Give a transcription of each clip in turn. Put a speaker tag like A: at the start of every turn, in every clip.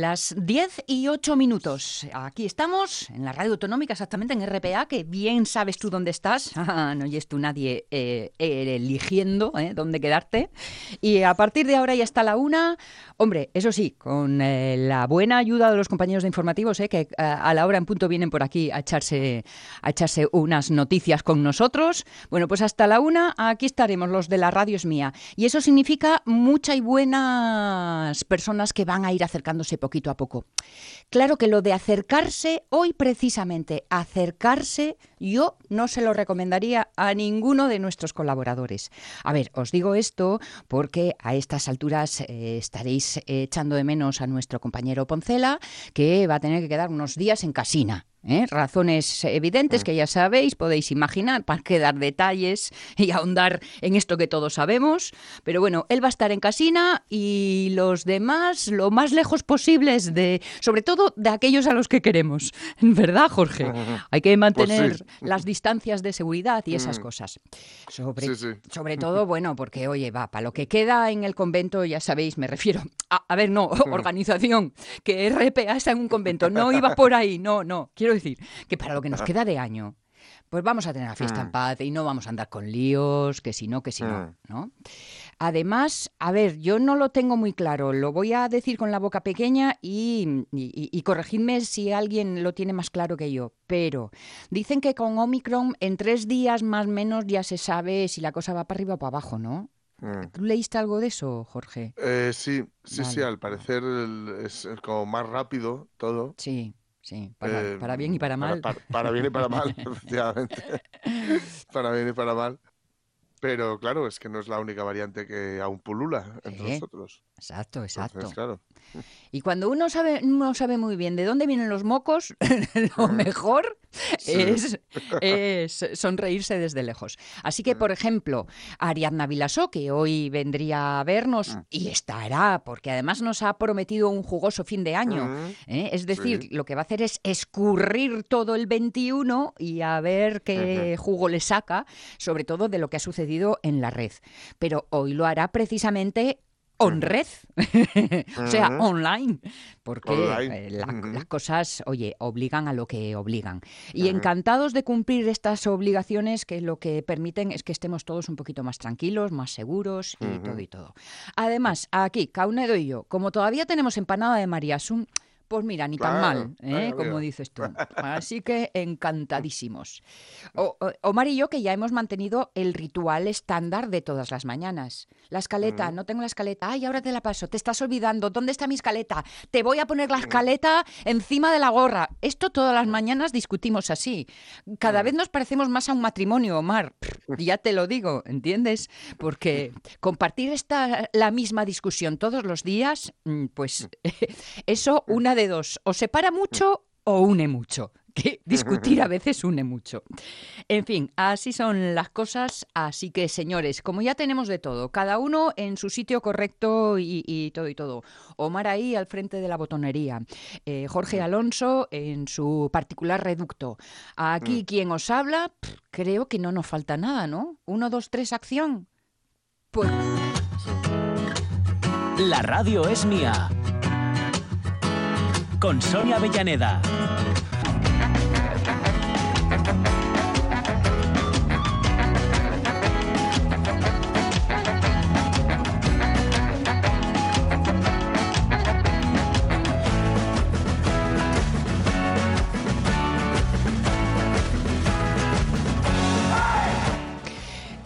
A: Las 10 y 8 minutos. Aquí estamos, en la radio autonómica, exactamente en RPA, que bien sabes tú dónde estás. Ah, no oyes tú nadie eh, eligiendo eh, dónde quedarte. Y a partir de ahora y hasta la una, hombre, eso sí, con eh, la buena ayuda de los compañeros de informativos, que a la hora en punto vienen por aquí a echarse, a echarse unas noticias con nosotros. Bueno, pues hasta la una, aquí estaremos, los de la radio es mía. Y eso significa muchas y buenas personas que van a ir acercándose poquito a poco. Claro que lo de acercarse, hoy precisamente, acercarse, yo no se lo recomendaría a ninguno de nuestros colaboradores. A ver, os digo esto porque a estas alturas eh, estaréis echando de menos a nuestro compañero Poncela, que va a tener que quedar unos días en casina. ¿Eh? razones evidentes que ya sabéis, podéis imaginar, para que dar detalles y ahondar en esto que todos sabemos. Pero bueno, él va a estar en casina y los demás lo más lejos posibles de, sobre todo de aquellos a los que queremos. ¿Verdad, Jorge? Hay que mantener pues las distancias de seguridad y esas cosas. Sobre, sobre todo, bueno, porque oye, va, para lo que queda en el convento, ya sabéis, me refiero a, a ver, no, organización, que RPA está en un convento, no iba por ahí, no, no, quiero decir que para lo que nos queda de año, pues vamos a tener la fiesta en mm. paz y no vamos a andar con líos, que si no, que si no, mm. ¿no? Además, a ver, yo no lo tengo muy claro, lo voy a decir con la boca pequeña y, y, corregidme si alguien lo tiene más claro que yo, pero dicen que con Omicron en tres días más o menos ya se sabe si la cosa va para arriba o para abajo, ¿no? Mm. ¿Tú leíste algo de eso, Jorge?
B: Eh, sí, sí, sí, al parecer es como más rápido todo.
A: Sí. Sí, para, bien y para mal.
B: Para, bien y para mal, efectivamente. para bien y para mal. Pero claro, es que no es la única variante que aún pulula entre nosotros.
A: Exacto, exacto. claro. Y cuando uno sabe, no sabe muy bien de dónde vienen los mocos, lo mejor es, sonreírse desde lejos. Así que, por ejemplo, Ariadna Vilasó, que hoy vendría a vernos mm. y estará, porque además nos ha prometido un jugoso fin de año. ¿eh? Es decir, lo que va a hacer es escurrir todo el 21 y a ver qué jugo le saca, sobre todo de lo que ha sucedido en la red. Pero hoy lo hará precisamente on red, o sea, online, porque eh, las cosas, oye, obligan a lo que obligan. Y encantados de cumplir estas obligaciones que lo que permiten es que estemos todos un poquito más tranquilos, más seguros y todo y todo. Además, aquí, Caunedo y yo, como todavía tenemos empanada de Mariasun, pues mira, ni tan mal, ¿eh? como dices tú. Así que encantadísimos. O, Omar y yo que ya hemos mantenido el ritual estándar de todas las mañanas. La escaleta, no tengo la escaleta. Ay, ahora te la paso. Te estás olvidando. ¿Dónde está mi escaleta? Te voy a poner la escaleta encima de la gorra. Esto todas las mañanas discutimos así. Cada vez nos parecemos más a un matrimonio, Omar. Ya te lo digo, ¿entiendes? Porque compartir esta la misma discusión todos los días, mm, pues eso una de dos, o separa mucho o une mucho. Que discutir a veces une mucho. En fin, así son las cosas. Así que, señores, como ya tenemos de todo, cada uno en su sitio correcto y, todo y todo. Omar ahí al frente de la botonería. Eh, Jorge Alonso en su particular reducto. Aquí mm. quien os habla, creo que no nos falta nada, ¿no? Uno, dos, tres, acción. Pues.
C: La radio es mía con Sonia Avellaneda.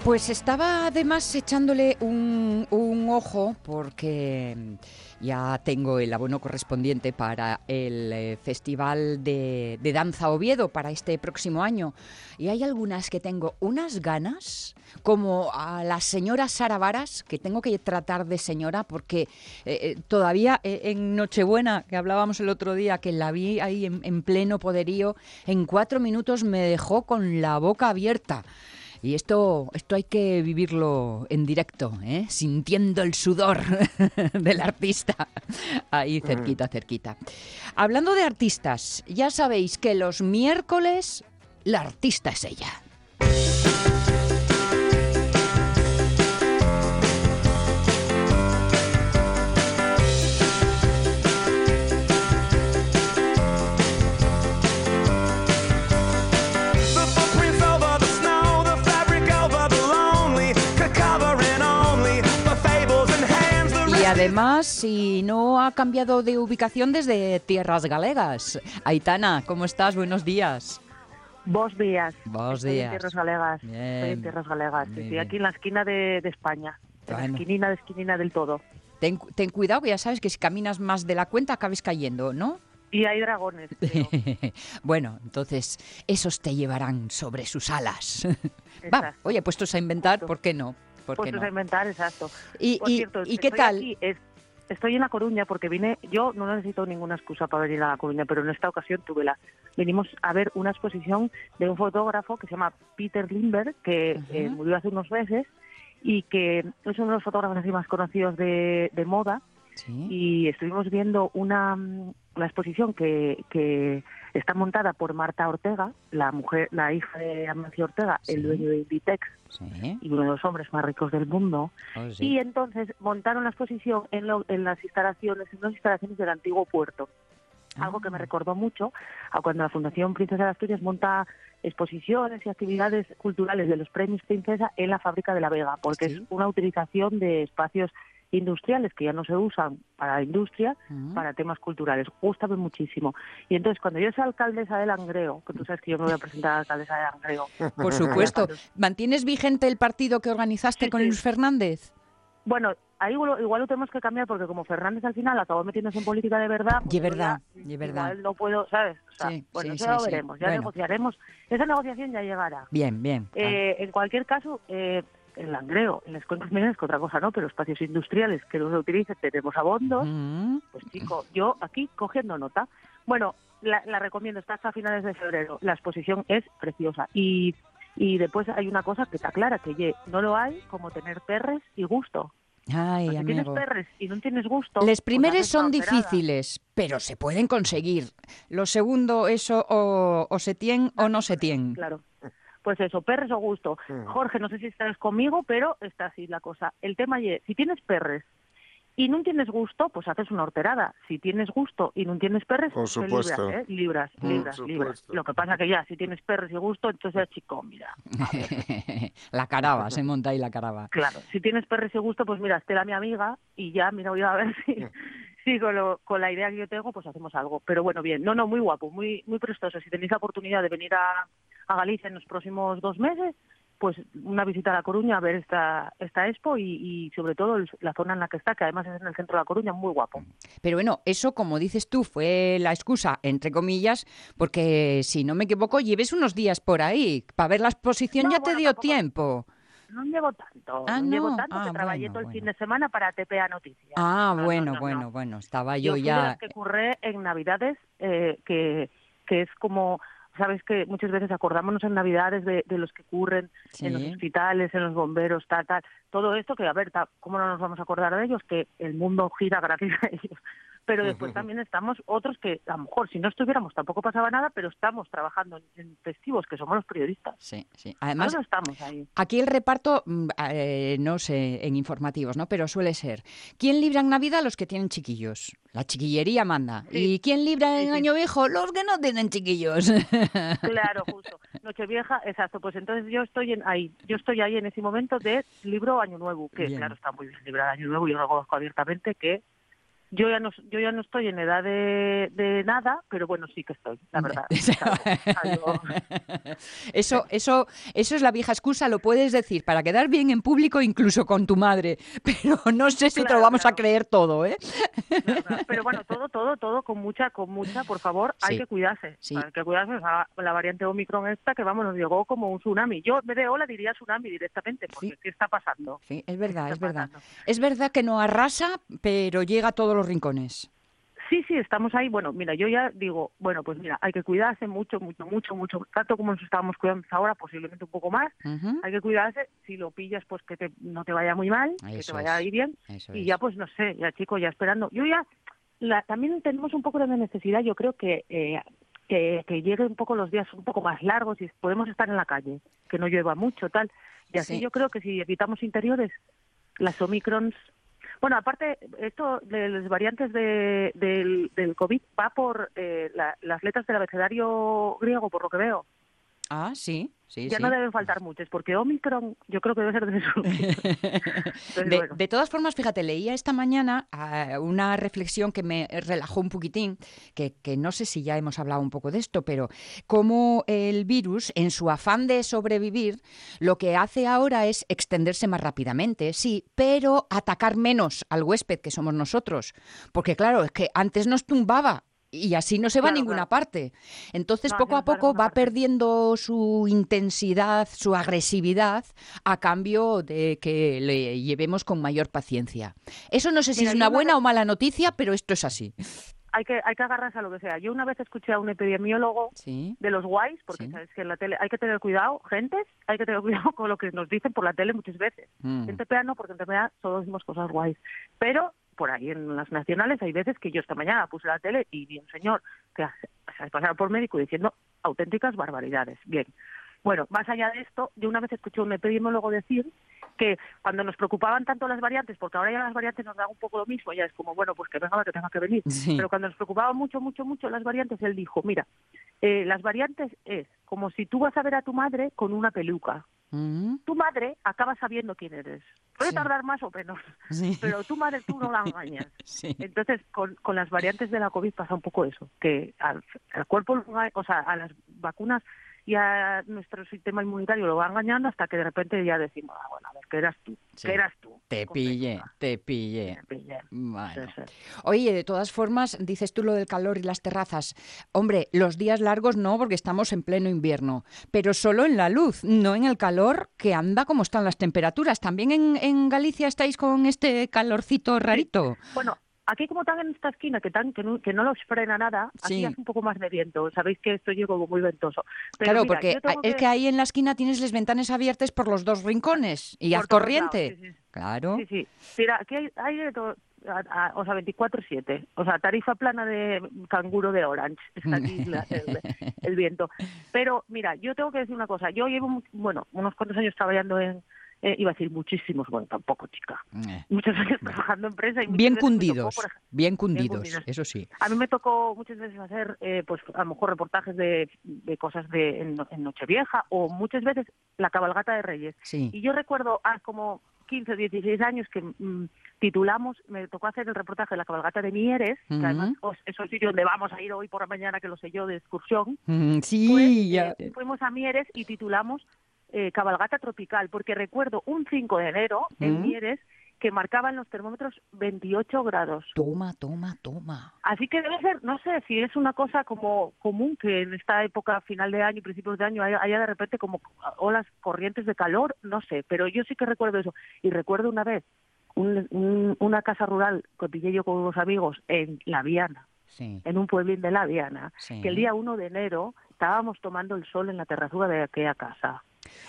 A: Pues estaba además echándole un, un ojo porque ya tengo el abono correspondiente para el eh, Festival de, Danza Oviedo para este próximo año. Y hay algunas que tengo unas ganas, como a la señora Sara Varas, que tengo que tratar de señora porque eh, eh, todavía en Nochebuena, que hablábamos el otro día, que la vi ahí en pleno poderío, en cuatro minutos me dejó con la boca abierta. Y esto, esto hay que vivirlo en directo, ¿eh? sintiendo el sudor del artista ahí cerquita, cerquita. Hablando de artistas, ya sabéis que los miércoles la artista es ella. Además, si no ha cambiado de ubicación desde Tierras Galegas. Aitana, ¿cómo estás? Buenos días.
D: Vos días.
A: Vos
D: Estoy
A: días.
D: en Tierras Galegas.
A: Bien.
D: Estoy en Tierras Galegas. Estoy
A: bien.
D: aquí en la esquina de, de España. En
A: Bueno.
D: la esquinina de esquinina del todo.
A: Ten, ten cuidado, que ya sabes que si caminas más de la cuenta acabes cayendo, ¿no?
D: Y hay dragones. creo.
A: bueno, entonces esos te llevarán sobre sus alas. Va, oye, puestos a inventar. ¿por qué no? ¿Por
D: Puestos
A: no?
D: a inventar, exacto.
A: ¿Y,
D: Por
A: y-
D: cierto,
A: y qué tal?
D: aquí, es- estoy en La Coruña porque vine, yo no necesito ninguna excusa para venir a La Coruña, pero en esta ocasión tuve la. Venimos a ver una exposición de un fotógrafo que se llama Peter Lindbergh, que eh, murió hace unos meses y que es uno de los fotógrafos así más conocidos de, de moda
A: Sí.
D: y estuvimos viendo una la exposición que, que está montada por Marta Ortega, la mujer, la hija de Amancio Ortega,
A: Sí.
D: el dueño de Inditex
A: Sí.
D: y uno de los hombres más ricos del mundo.
A: Oh, sí.
D: Y entonces montaron la exposición en, lo- en las instalaciones, en las instalaciones del antiguo puerto. Algo que me
A: Ah.
D: recordó mucho a cuando la Fundación Princesa de Asturias monta exposiciones y actividades culturales de los premios Princesa en la fábrica de la Vega, porque es una utilización de espacios industriales que ya no se usan para la industria, para temas culturales. Gústame muchísimo. Y entonces, cuando yo sea alcaldesa de Langreo, que tú sabes que yo me voy a presentar a alcaldesa de Langreo,
A: Por supuesto. ¿Mantienes vigente el partido que organizaste
D: Sí,
A: con
D: sí.
A: Luis Fernández?
D: Bueno, ahí igual, igual lo tenemos que cambiar porque como Fernández al final acabó metiéndose en política de verdad. pues
A: Y verdad,
D: ya
A: y verdad.
D: Igual no puedo, ¿sabes? O sea,
A: Sí,
D: bueno,
A: sí,
D: eso
A: sí,
D: lo veremos, ya
A: Bueno.
D: negociaremos. Esa negociación ya llegará.
A: Bien, bien. Ah,
D: Eh, en cualquier caso, eh, en Langreo, en las cuencas mineras, que otra cosa no, pero espacios industriales que no se utilicen, tenemos abondos.
A: Mm.
D: Pues chico, yo aquí cogiendo nota. Bueno, la, la recomiendo, está hasta finales de febrero. La exposición es preciosa. Y, y después hay una cosa que está clara, que ye, no lo hay como tener perres y gusto.
A: Ay,
D: Pues si tienes perres y no tienes gusto...
A: Les
D: pues
A: primeros son difíciles, pero se pueden conseguir. Lo segundo, eso o, o se tiene o no se tiene.
D: Claro. Pues eso, perres o gusto.
B: Mm.
D: Jorge, no sé si estás conmigo, pero está así la cosa. El tema es, si tienes perres y no tienes gusto, pues haces una horterada. Si tienes gusto y no tienes perres,
B: Por
D: te
B: supuesto.
D: libras, ¿eh? Libras, libras, libras. Lo que pasa que ya, si tienes perres y gusto, entonces, chico, mira.
A: la caraba, se monta ahí la caraba.
D: Claro, si tienes perres y gusto, pues mira, Estela mi amiga y ya, mira, voy a ver si, si con, lo- con la idea que yo tengo, pues hacemos algo. Pero bueno, bien, no, no, muy guapo, muy muy prestoso. Si tenéis la oportunidad de venir a, a Galicia en los próximos dos meses, pues una visita a La Coruña a ver esta, esta expo y, y sobre todo el- la zona en la que está, que además es en el centro de La Coruña, muy guapo.
A: Pero bueno, eso, como dices tú, fue la excusa, entre comillas, porque si no me equivoco, lleves unos días por ahí. Para ver la exposición
D: No,
A: ya te dio
D: tampoco-
A: tiempo.
D: No llevo tanto,
A: Ah,
D: no, llevo tanto
A: Ah,
D: que trabajé
A: bueno,
D: todo el
A: bueno.
D: fin de semana para TPA Noticias.
A: Ah,
D: No, no,
A: bueno,
D: no, no.
A: bueno, bueno. Estaba
D: Yo
A: yo
D: fui de
A: ya.
D: las que curré en Navidades, eh, que, que es como, sabes que muchas veces acordámonos en Navidades de, de los que curren en los hospitales, en los bomberos, tal, tal. Todo esto que, a ver, ta- ¿cómo no nos vamos a acordar de ellos? Que el mundo gira gracias a ellos. Pero después también estamos otros que, a lo mejor, si no estuviéramos tampoco pasaba nada, pero estamos trabajando en, en festivos, que somos los periodistas.
A: Sí, sí. Además,
D: estamos ahí.
A: Aquí el reparto, mm, eh, no sé, en informativos, ¿no? Pero suele ser. ¿Quién libra en Navidad? Los que tienen chiquillos. La chiquillería manda.
D: Sí.
A: ¿Y quién libra en
D: Sí, sí.
A: Año Viejo? Los que no tienen chiquillos.
D: Claro, justo. Nochevieja, exacto. Pues entonces yo estoy en ahí, yo estoy ahí en ese momento de libro Año Nuevo, que
A: Bien.
D: claro está muy bien librado Año Nuevo. Yo lo conozco abiertamente que yo ya no, yo ya no estoy en edad de, de nada, pero bueno sí que estoy, la verdad. Algo- algo-
A: Eso, eso, eso es la vieja excusa, lo puedes decir para quedar bien en público, incluso con tu madre. Pero no sé si te lo
D: Claro,
A: vamos a creer todo, ¿eh?
D: Pero bueno, todo, todo, todo con mucha, con mucha, por favor, hay que cuidarse.
A: Sí.
D: Hay que cuidarse. o sea, la variante Omicron esta que vamos, nos llegó como un tsunami. Yo, vez de hola, diría tsunami directamente, porque
A: Sí.
D: ¿qué está pasando?
A: Sí, es
D: ¿Qué
A: verdad, es verdad. Es verdad que no arrasa, pero llega a todos los rincones.
D: Sí, sí, estamos ahí. Bueno, mira, yo ya digo, bueno, pues mira, hay que cuidarse mucho, mucho, mucho, mucho, tanto como nos estábamos cuidando ahora, posiblemente un poco más. Hay que cuidarse, si lo pillas, pues que te- no te vaya muy mal, que te vaya ahí bien.
A: eso
D: Y
A: es.
D: ya, pues no sé, ya chico, ya esperando. Yo ya, la, también tenemos un poco de necesidad, yo creo que, eh, que, que lleguen un poco los días un poco más largos y podemos estar en la calle, que no llueva mucho, tal. Y así
A: Sí.
D: yo creo que si evitamos interiores, las Omicrons... Bueno, aparte, esto de las variantes de, del, COVID va por eh, la- las letras del abecedario griego, por lo que veo.
A: Ah, sí. Sí,
D: ya
A: sí.
D: no deben faltar muchos, porque Omicron yo creo que debe ser de sus Entonces,
A: De,
D: bueno.
A: de todas formas, fíjate, leía esta mañana ah, una reflexión que me relajó un poquitín, que, que no sé si ya hemos hablado un poco de esto, pero cómo el virus, en su afán de sobrevivir, lo que hace ahora es extenderse más rápidamente, sí, pero atacar menos al huésped que somos nosotros. Porque claro, es que antes nos tumbaba. Y así no se va a ninguna
D: claro.
A: parte. Entonces,
D: No,
A: poco a poco va
D: parte.
A: perdiendo su intensidad, su agresividad, a cambio de que le llevemos con mayor paciencia. Eso no sé si
D: Mira,
A: es una
D: una
A: buena
D: vez-
A: o mala noticia, pero esto es así.
D: hay que hay que agarrarse a lo que sea. Yo una vez escuché a un epidemiólogo
A: Sí.
D: de los guays, porque
A: Sí.
D: sabes que en la tele hay que tener cuidado, gentes, hay que tener cuidado con lo que nos dicen por la tele muchas veces.
A: Mm.
D: En TPA no, porque en TPA solo decimos cosas guays. Pero por ahí en las nacionales hay veces que yo esta mañana puse la tele y vi un señor que se hace pasar por médico diciendo auténticas barbaridades. Bien. Bueno, más allá de esto, yo una vez escuché un epidemiólogo decir que cuando nos preocupaban tanto las variantes, porque ahora ya las variantes nos dan un poco lo mismo, ya es como, bueno, pues que venga la que tenga que venir.
A: Sí.
D: Pero cuando nos preocupaban mucho, mucho, mucho las variantes, él dijo, mira, eh, las variantes es como si tú vas a ver a tu madre con una peluca.
A: Mm.
D: Tu madre acaba sabiendo quién eres. Puede
A: Sí.
D: tardar más o menos,
A: Sí.
D: pero tu madre tú no la engañas.
A: Sí.
D: Entonces, con, con las variantes de la COVID pasa un poco eso, que al, al cuerpo, o sea, a las vacunas y a nuestro sistema inmunitario lo va engañando hasta que de repente ya decimos, ah, bueno, a ver, ¿qué eras tú?
A: Sí.
D: ¿Qué eras tú?
A: Te pille, te pille.
D: Te pillé.
A: Bueno.
D: Sí, sí.
A: Oye, de todas formas, dices tú lo del calor y las terrazas. Hombre, los días largos no, porque estamos en pleno invierno, pero solo en la luz, no en el calor, que anda como están las temperaturas. ¿También en, en Galicia estáis con este calorcito rarito?
D: Bueno, aquí como están en esta esquina que, tan, que, no, que no los frena nada, aquí
A: Sí.
D: hace un poco más de viento. Sabéis que esto llega como muy ventoso. Pero
A: claro,
D: mira,
A: porque
D: yo
A: es que ahí en la esquina tienes las ventanas abiertas por los dos rincones y
D: por
A: haz corriente.
D: lados, sí, sí.
A: Claro.
D: Sí, sí. Mira, aquí hay, hay de todo. a- a- o sea, 24-7. O sea, tarifa plana de canguro de Orange. Está aquí la- el, el viento. Pero, mira, yo tengo que decir una cosa. Yo llevo, bueno, unos cuantos años trabajando en. Eh, iba a decir muchísimos, bueno, tampoco, chica.
A: Eh,
D: Muchos años trabajando en prensa y muchas
A: Bien
D: veces me tocó,
A: cundidos,
D: por ej-
A: bien cundidos,
D: cundidos.
A: eso sí.
D: A mí me tocó muchas veces hacer, eh, pues a lo mejor reportajes de, de cosas de en, en Nochevieja o muchas veces la cabalgata de Reyes.
A: Sí.
D: Y yo recuerdo hace como 15 o 16 años que mm, titulamos, me tocó hacer el reportaje de la cabalgata de Mieres, que además os- es el sitio donde vamos a ir hoy por la mañana, que lo sé yo, de excursión.
A: Mm,
D: Pues,
A: Sí, ya.
D: eh, fuimos a Mieres y titulamos eh, Cabalgata Tropical, porque recuerdo un 5 de enero en
A: ¿Mm?
D: Mieres que marcaban los termómetros 28 grados.
A: Toma, toma, toma.
D: Así que debe ser, no sé si es una cosa como común que en esta época, final de año, principios de año, haya, haya de repente como olas corrientes de calor, no sé, pero yo sí que recuerdo eso. Y recuerdo una vez un- un- una casa rural que pillé yo con unos amigos en La Viana,
A: Sí.
D: en un pueblín de La Viana,
A: Sí.
D: que el día 1 de enero estábamos tomando el sol en la terrazura de aquella casa.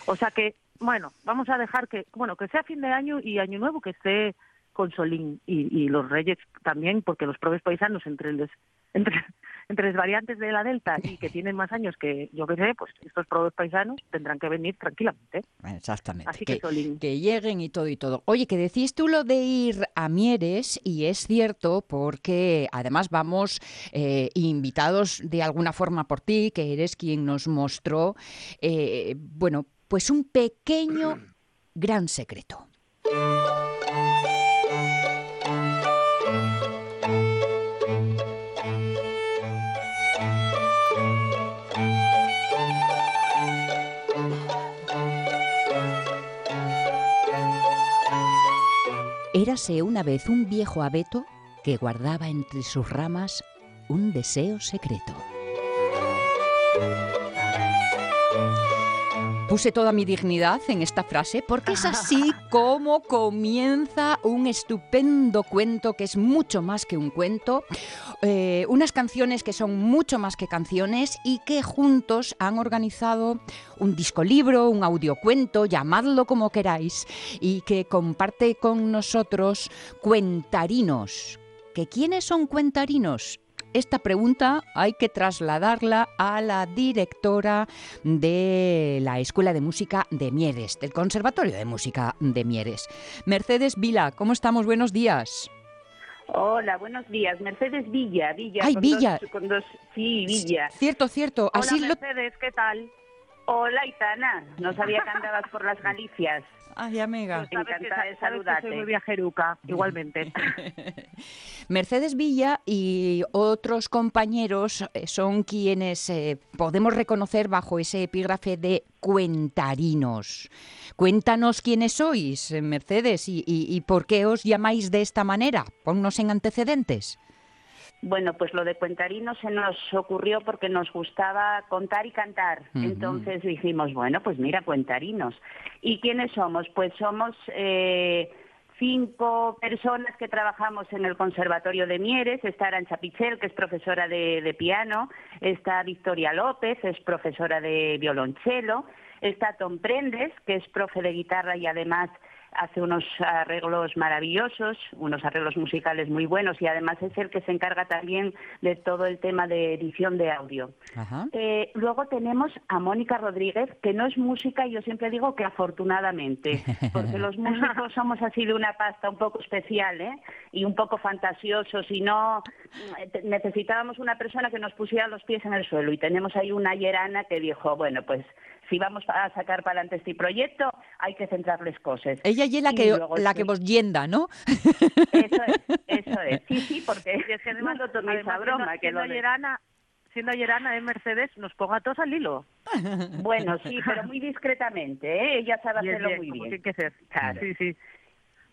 D: O sea que, bueno, vamos a dejar que, bueno, que sea fin de año y año nuevo, que esté con Solín y, y los Reyes también, porque los propios paisanos entre los entre, entre las variantes de la Delta y que tienen más años que yo que sé, pues estos propios paisanos tendrán que venir tranquilamente.
A: Exactamente.
D: Así que, Solín.
A: que lleguen y todo y todo. Oye, que decís tú lo de ir a Mieres y es cierto porque además vamos eh, invitados de alguna forma por ti, que eres quien nos mostró, eh, bueno, pues un pequeño gran secreto. Érase una vez un viejo abeto que guardaba entre sus ramas un deseo secreto. Puse toda mi dignidad en esta frase porque es así como comienza un estupendo cuento que es mucho más que un cuento, eh, unas canciones que son mucho más que canciones y que juntos han organizado un discolibro, un audiocuento, llamadlo como queráis, y que comparte con nosotros Cuentarinos. ¿Que quiénes son Cuentarinos? Esta pregunta hay que trasladarla a la directora de la Escuela de Música de Mieres, del Conservatorio de Música de Mieres. Mercedes Vila, ¿cómo estamos? Buenos días.
E: Hola, buenos días. Mercedes Villa, Villa.
A: Ay,
E: con
A: Villa.
E: Dos, con dos, sí, Villa.
A: Cierto, cierto.
D: Hola
A: Así lo...
D: Mercedes, ¿qué tal?
E: Hola, Itana. No sabía que andabas por las Galicias.
A: Ay, amiga.
D: Pues
E: Encantada de saludarte.
D: soy muy viajeruca, igualmente.
A: Mercedes Villa y otros compañeros eh, son quienes eh, podemos reconocer bajo ese epígrafe de cuentarinos. Cuéntanos quiénes sois, eh, Mercedes, y, y- y por qué os llamáis de esta manera. Ponnos en antecedentes.
E: Bueno, pues lo de cuentarinos se nos ocurrió porque nos gustaba contar y cantar. Entonces dijimos, bueno, pues mira, cuentarinos. ¿Y quiénes somos? Pues somos eh, cinco personas que trabajamos en el Conservatorio de Mieres. Está Arancha Pichel, que es profesora de, de piano. Está Victoria López, es profesora de violonchelo. Está Tom Prendes, que es profe de guitarra y además hace unos arreglos maravillosos, unos arreglos musicales muy buenos y además es el que se encarga también de todo el tema de edición de audio. Eh, luego tenemos a Mónica Rodríguez, que no es música, y yo siempre digo que afortunadamente, porque los músicos somos así de una pasta un poco especial ¿eh? y un poco fantasiosos, y no eh, necesitábamos una persona que nos pusiera los pies en el suelo, y tenemos ahí una yerana que dijo, bueno, pues si vamos a sacar para adelante este proyecto, hay que centrarles cosas.
A: Ella y la
E: Y
A: que,
E: luego
A: la
E: sí.
A: que vos yenda, ¿no?
E: Eso es, eso es. Sí, sí, porque
D: Y es que además,
E: no
D: además,
E: broma,
D: siendo,
E: que lo de-
D: Yerana, siendo Yerana de Mercedes, nos ponga a todos al hilo.
E: Bueno, sí, pero muy discretamente, ¿eh? Ella sabe hacerlo
D: bien,
E: muy
D: como
E: bien.
D: tiene que ser.
E: Claro.
D: Sí, sí.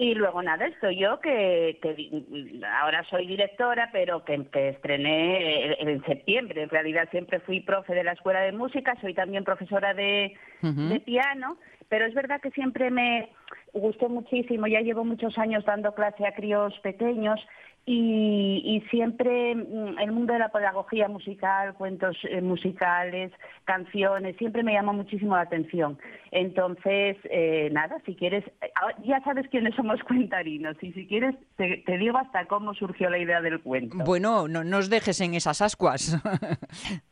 E: Y luego nada, estoy yo que, que ahora soy directora, pero que, que estrené en- en septiembre. En realidad siempre fui profe de la escuela de música, soy también profesora de, De piano, pero es verdad que siempre me gustó muchísimo. Ya llevo muchos años dando clase a críos pequeños y, y siempre mm, el mundo de la pedagogía musical, cuentos eh, musicales, canciones, siempre me llama muchísimo la atención. Entonces, eh, nada, si quieres, ahora ya sabes quiénes somos cuentarinos y si quieres te, te digo hasta cómo surgió la idea del cuento.
A: Bueno, no nos dejes en esas ascuas.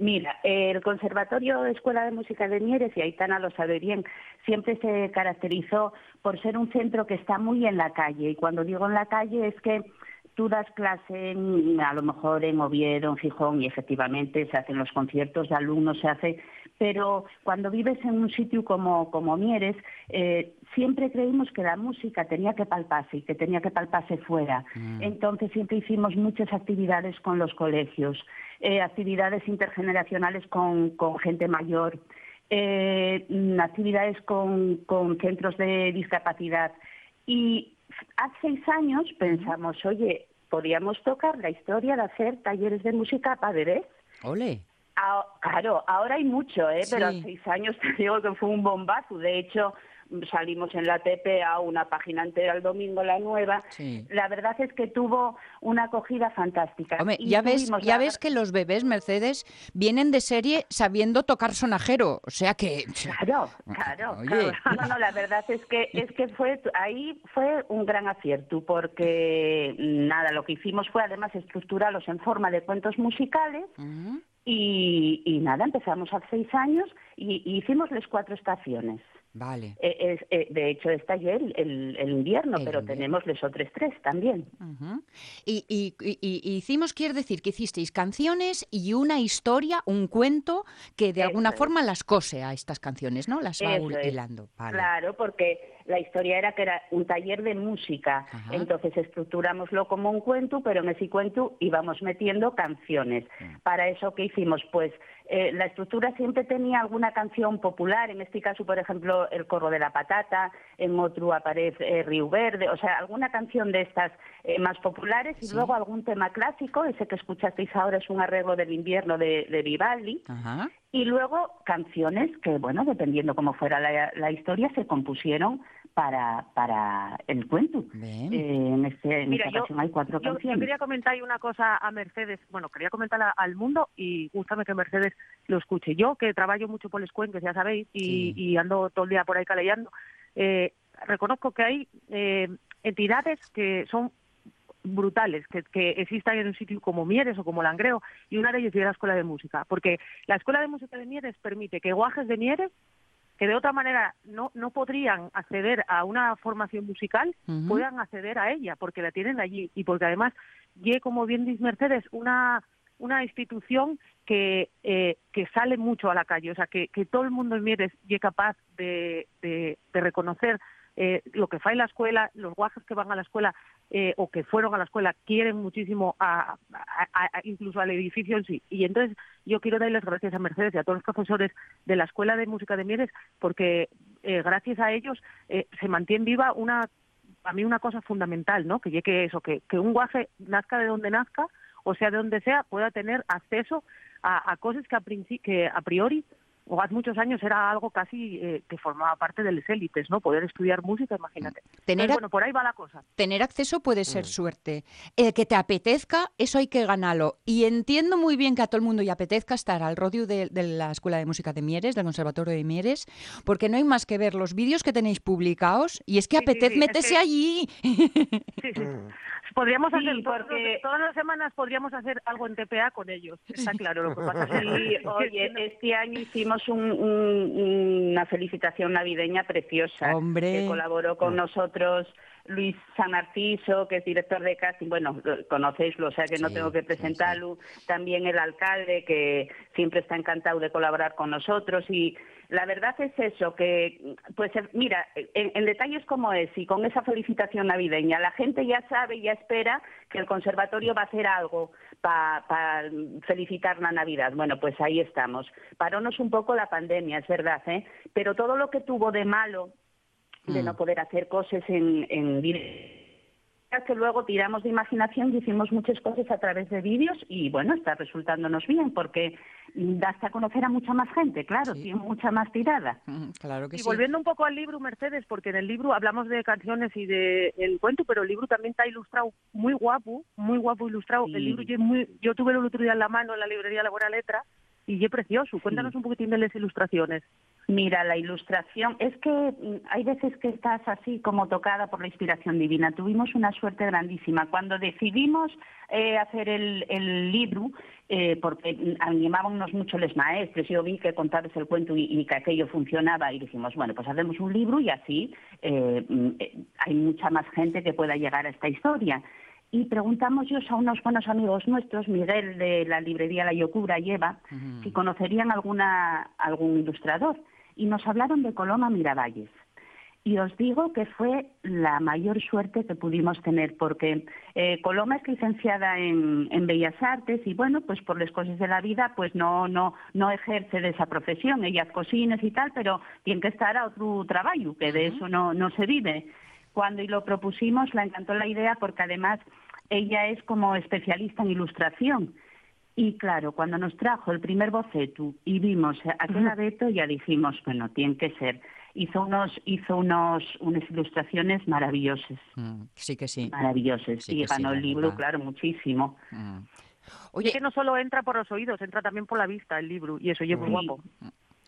E: Mira, el Conservatorio Escuela de Música de Mieres, y Aitana lo sabe bien, siempre se caracterizó por ser un centro que está muy en la calle. Y cuando digo en la calle es que tú das clase en, a lo mejor en Oviedo, en Gijón, y efectivamente se hacen los conciertos de alumnos, se hace, pero cuando vives en un sitio como, como Mieres, eh, siempre creímos que la música tenía que palparse y que tenía que palparse fuera. Entonces siempre hicimos muchas actividades con los colegios, eh, actividades intergeneracionales con, con gente mayor, eh, mm, actividades con, con centros de discapacidad. Y hace seis años pensamos, oye, podríamos tocar la historia de hacer talleres de música para bebés.
A: Ole.
E: Ah, claro, ahora hay mucho, ¿eh? pero
A: Sí.
E: hace seis años te digo que fue un bombazo. De hecho, salimos en la TPA, una página entera el domingo, la nueva.
A: Sí.
E: La verdad es que tuvo una acogida fantástica.
A: Hombre,
E: Y
A: ya ves, ya
E: la-
A: ves que los bebés Mercedes vienen de serie sabiendo tocar sonajero, o sea que
E: Claro, claro,
A: Oye.
E: claro. No, no, la verdad es que es que fue ahí fue un gran acierto porque nada, lo que hicimos fue además estructurarlos en forma de cuentos musicales. Y, y nada, empezamos hace seis años y, y hicimos las cuatro estaciones.
A: Vale.
E: Eh, eh, de hecho, está ya el, el- el invierno,
A: El
E: pero
A: invierno.
E: tenemos les otros tres también.
A: Ujú. y, y- y- y hicimos, quiere decir que hicisteis canciones y una historia, un cuento que de
E: Eso
A: alguna
E: es.
A: forma las cose a estas canciones, ¿no? Las va
E: Eso es.
A: hilando. Vale.
E: Claro, porque la historia era que era un taller de música,
A: Ajá.
E: entonces estructurámoslo como un cuento, pero en ese cuento íbamos metiendo canciones.
A: Mm.
E: Para eso, ¿qué hicimos? Pues eh, la estructura siempre tenía alguna canción popular, en este caso, por ejemplo, El corro de la patata, en otro aparece eh, Río Verde, o sea, alguna canción de estas eh, más populares y
A: Sí.
E: luego algún tema clásico, ese que escuchasteis ahora es un arreglo del invierno de, de Vivaldi.
A: Ajá.
E: Y luego canciones que, bueno, dependiendo cómo fuera la, la historia, se compusieron para, para el cuento.
A: Bien.
E: Eh, en, este, en
D: Mira,
E: esta
D: yo-
E: ocasión hay cuatro
D: Yo, yo
E: canciones.
D: quería comentar una cosa a Mercedes, bueno, quería comentarla al mundo y gústame que Mercedes lo escuche. Yo, que trabajo mucho por los cuentos, ya sabéis, y,
A: Sí.
D: y ando todo el día por ahí caleando, eh, reconozco que hay eh, entidades que son brutales que, que existan en un sitio como Mieres o como Langreo y una de ellas es la Escuela de Música, porque la Escuela de Música de Mieres permite que guajes de Mieres que de otra manera no, no podrían acceder a una formación musical, puedan acceder a ella, porque la tienen allí y porque además, ye, como bien dice Mercedes, una una institución que, eh, que sale mucho a la calle, o sea, que, que todo el mundo en Mieres es capaz de, de, reconocer eh, lo que fa en la escuela, los guajes que van a la escuela eh, o que fueron a la escuela quieren muchísimo a, incluso al edificio en sí. Y entonces yo quiero darles gracias a Mercedes y a todos los profesores de la Escuela de Música de Mieres porque gracias a ellos se mantiene viva una a mí una cosa fundamental, ¿no? Que llegue eso, que, que un guaje nazca de donde nazca, o sea de donde sea, pueda tener acceso a, a cosas que a, que a priori o hace muchos años era algo casi eh, que formaba parte de las élites, ¿no? Poder estudiar música, imagínate. Tener, bueno, por ahí va la cosa.
A: Tener acceso puede ser mm. suerte. El que te apetezca, eso hay que ganarlo. Y entiendo muy bien que a todo el mundo le apetezca estar al rodio de, la Escuela de Música de Mieres, del Conservatorio de Mieres, porque no hay más que ver los vídeos que tenéis publicados y es que apetece meterse allí.
D: Sí, sí. Mm. Podríamos hacer, porque todas las semanas podríamos hacer algo en TPA con ellos, está claro. Lo que pasa
E: es oye, este año hicimos una felicitación navideña preciosa.
A: Hombre.
E: Que colaboró con nosotros Luis San Narciso, que es director de casting, bueno, conocéislo, o sea que no tengo que presentarlo. También el alcalde, que siempre está encantado de colaborar con nosotros y la verdad es eso, que, pues mira, en, detalles como es y con esa felicitación navideña, la gente ya sabe y ya espera que el conservatorio va a hacer algo para felicitar la Navidad. Bueno, pues ahí estamos. Parónos un poco la pandemia, es verdad, ¿eh? Pero todo lo que tuvo de malo de no mm. poder hacer cosas en, en que luego tiramos de imaginación y hicimos muchas cosas a través de vídeos y bueno, está resultándonos bien porque da hasta conocer a mucha más gente, claro, tiene mucha más tirada.
A: Mm, claro que
D: y volviendo un poco al libro, Mercedes, porque en el libro hablamos de canciones y de el cuento, pero el libro también está ilustrado muy guapo, muy guapo ilustrado. El libro yo, muy, yo tuve el otro día en la mano en la librería La Buena Letra y es precioso. Cuéntanos un poquitín de las ilustraciones.
E: Mira, la ilustración, es que mm, hay veces que estás así como tocada por la inspiración divina. Tuvimos una suerte grandísima. Cuando decidimos eh, hacer el, libro, eh, porque animábamos mucho los maestros, yo vi que contabas el cuento y, que aquello funcionaba y dijimos, bueno, pues hacemos un libro y así eh, mm, hay mucha más gente que pueda llegar a esta historia y preguntamos yo a unos buenos amigos nuestros, Miguel de la librería La Yocura y Eva, si conocerían alguna, algún ilustrador y nos hablaron de Coloma Miravalles. Y os digo que fue la mayor suerte que pudimos tener, porque eh, Coloma es licenciada en, Bellas Artes y bueno, pues por las cosas de la vida, pues no, no, no ejerce de esa profesión. Ella es cocines y tal, pero tiene que estar a otro trabajo, que de eso no, no se vive. Cuando y lo propusimos, la encantó la idea porque además ella es como especialista en ilustración y claro, cuando nos trajo el primer boceto y vimos aquel abeto, ya dijimos, bueno, tiene que ser. Hizo unos, hizo unos, unas ilustraciones maravillosas.
A: Mm, sí que sí.
E: Maravillosas. y ganó el libro, claro, muchísimo.
D: Mm. Oye, que no solo entra por los oídos, entra también por la vista el libro, y eso, es muy guapo.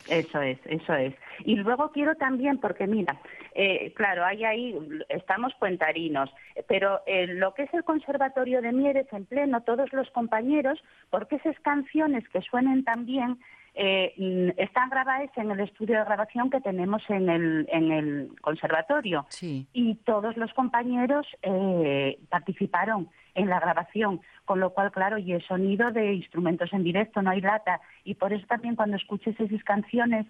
E: Eso es, eso es. Y luego quiero también, porque mira, eh, claro, hay ahí, estamos cuentarinos, pero eh, lo que es el Conservatorio de Mieres en pleno, todos los compañeros, porque esas canciones que suenen tan bien, eh, mm, están grabadas en el estudio de grabación que tenemos en el, en el conservatorio. Y todos los compañeros eh, participaron en la grabación, con lo cual, claro, y el sonido de instrumentos en directo, no hay lata, y por eso también cuando escuches esas canciones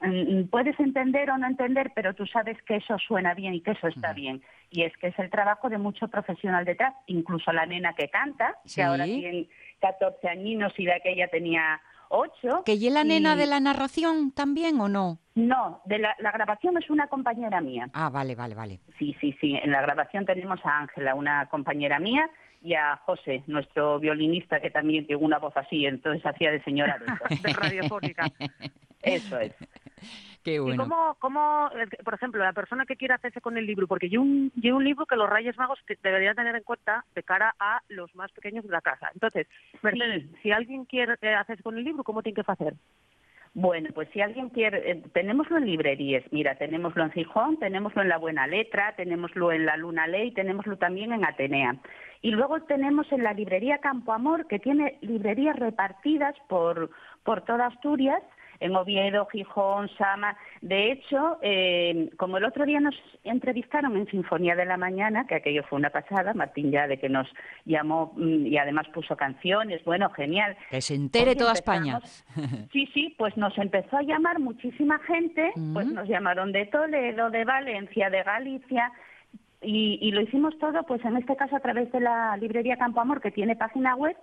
E: mm, mm, puedes entender o no entender, pero tú sabes que eso suena bien y que eso está bien. Y es que es el trabajo de mucho profesional detrás, incluso la nena que canta, que ahora tiene 14 añinos y de aquella tenía 8.
A: ¿Que y la nena de la narración también o no?
E: No, de la, la, grabación es una compañera mía.
A: Ah, vale, vale, vale.
E: Sí, sí, sí. En la grabación tenemos a Ángela, una compañera mía, y a José, nuestro violinista, que también tiene una voz así, entonces hacía de señora
D: de radiofónica.
E: Eso es.
A: Qué bueno.
D: ¿Y cómo, cómo, por ejemplo, la persona que quiera hacerse con el libro? Porque yo un, yo un libro que los Reyes Magos deberían tener en cuenta de cara a los más pequeños de la casa. Entonces, Mercedes, si alguien quiere eh, hacerse con el libro, ¿cómo tiene que hacer?
E: Bueno, pues si alguien quiere, eh, tenemoslo en librerías, mira, tenemoslo en Gijón, tenemoslo en La Buena Letra, tenemoslo en La Luna Ley, tenemoslo también en Atenea. Y luego tenemos en la librería Campo Amor, que tiene librerías repartidas por, por toda Asturias, en Oviedo, Gijón, Sama. De hecho, eh, como el otro día nos entrevistaron en Sinfonía de la Mañana, que aquello fue una pasada, Martín ya de que nos llamó mm, y además puso canciones, bueno, genial.
A: Que se entere toda España.
E: Sí, sí, pues nos empezó a llamar muchísima gente, pues nos llamaron de Toledo, de Valencia, de Galicia, y, lo hicimos todo, pues en este caso a través de la librería Campo Amor, que tiene página web,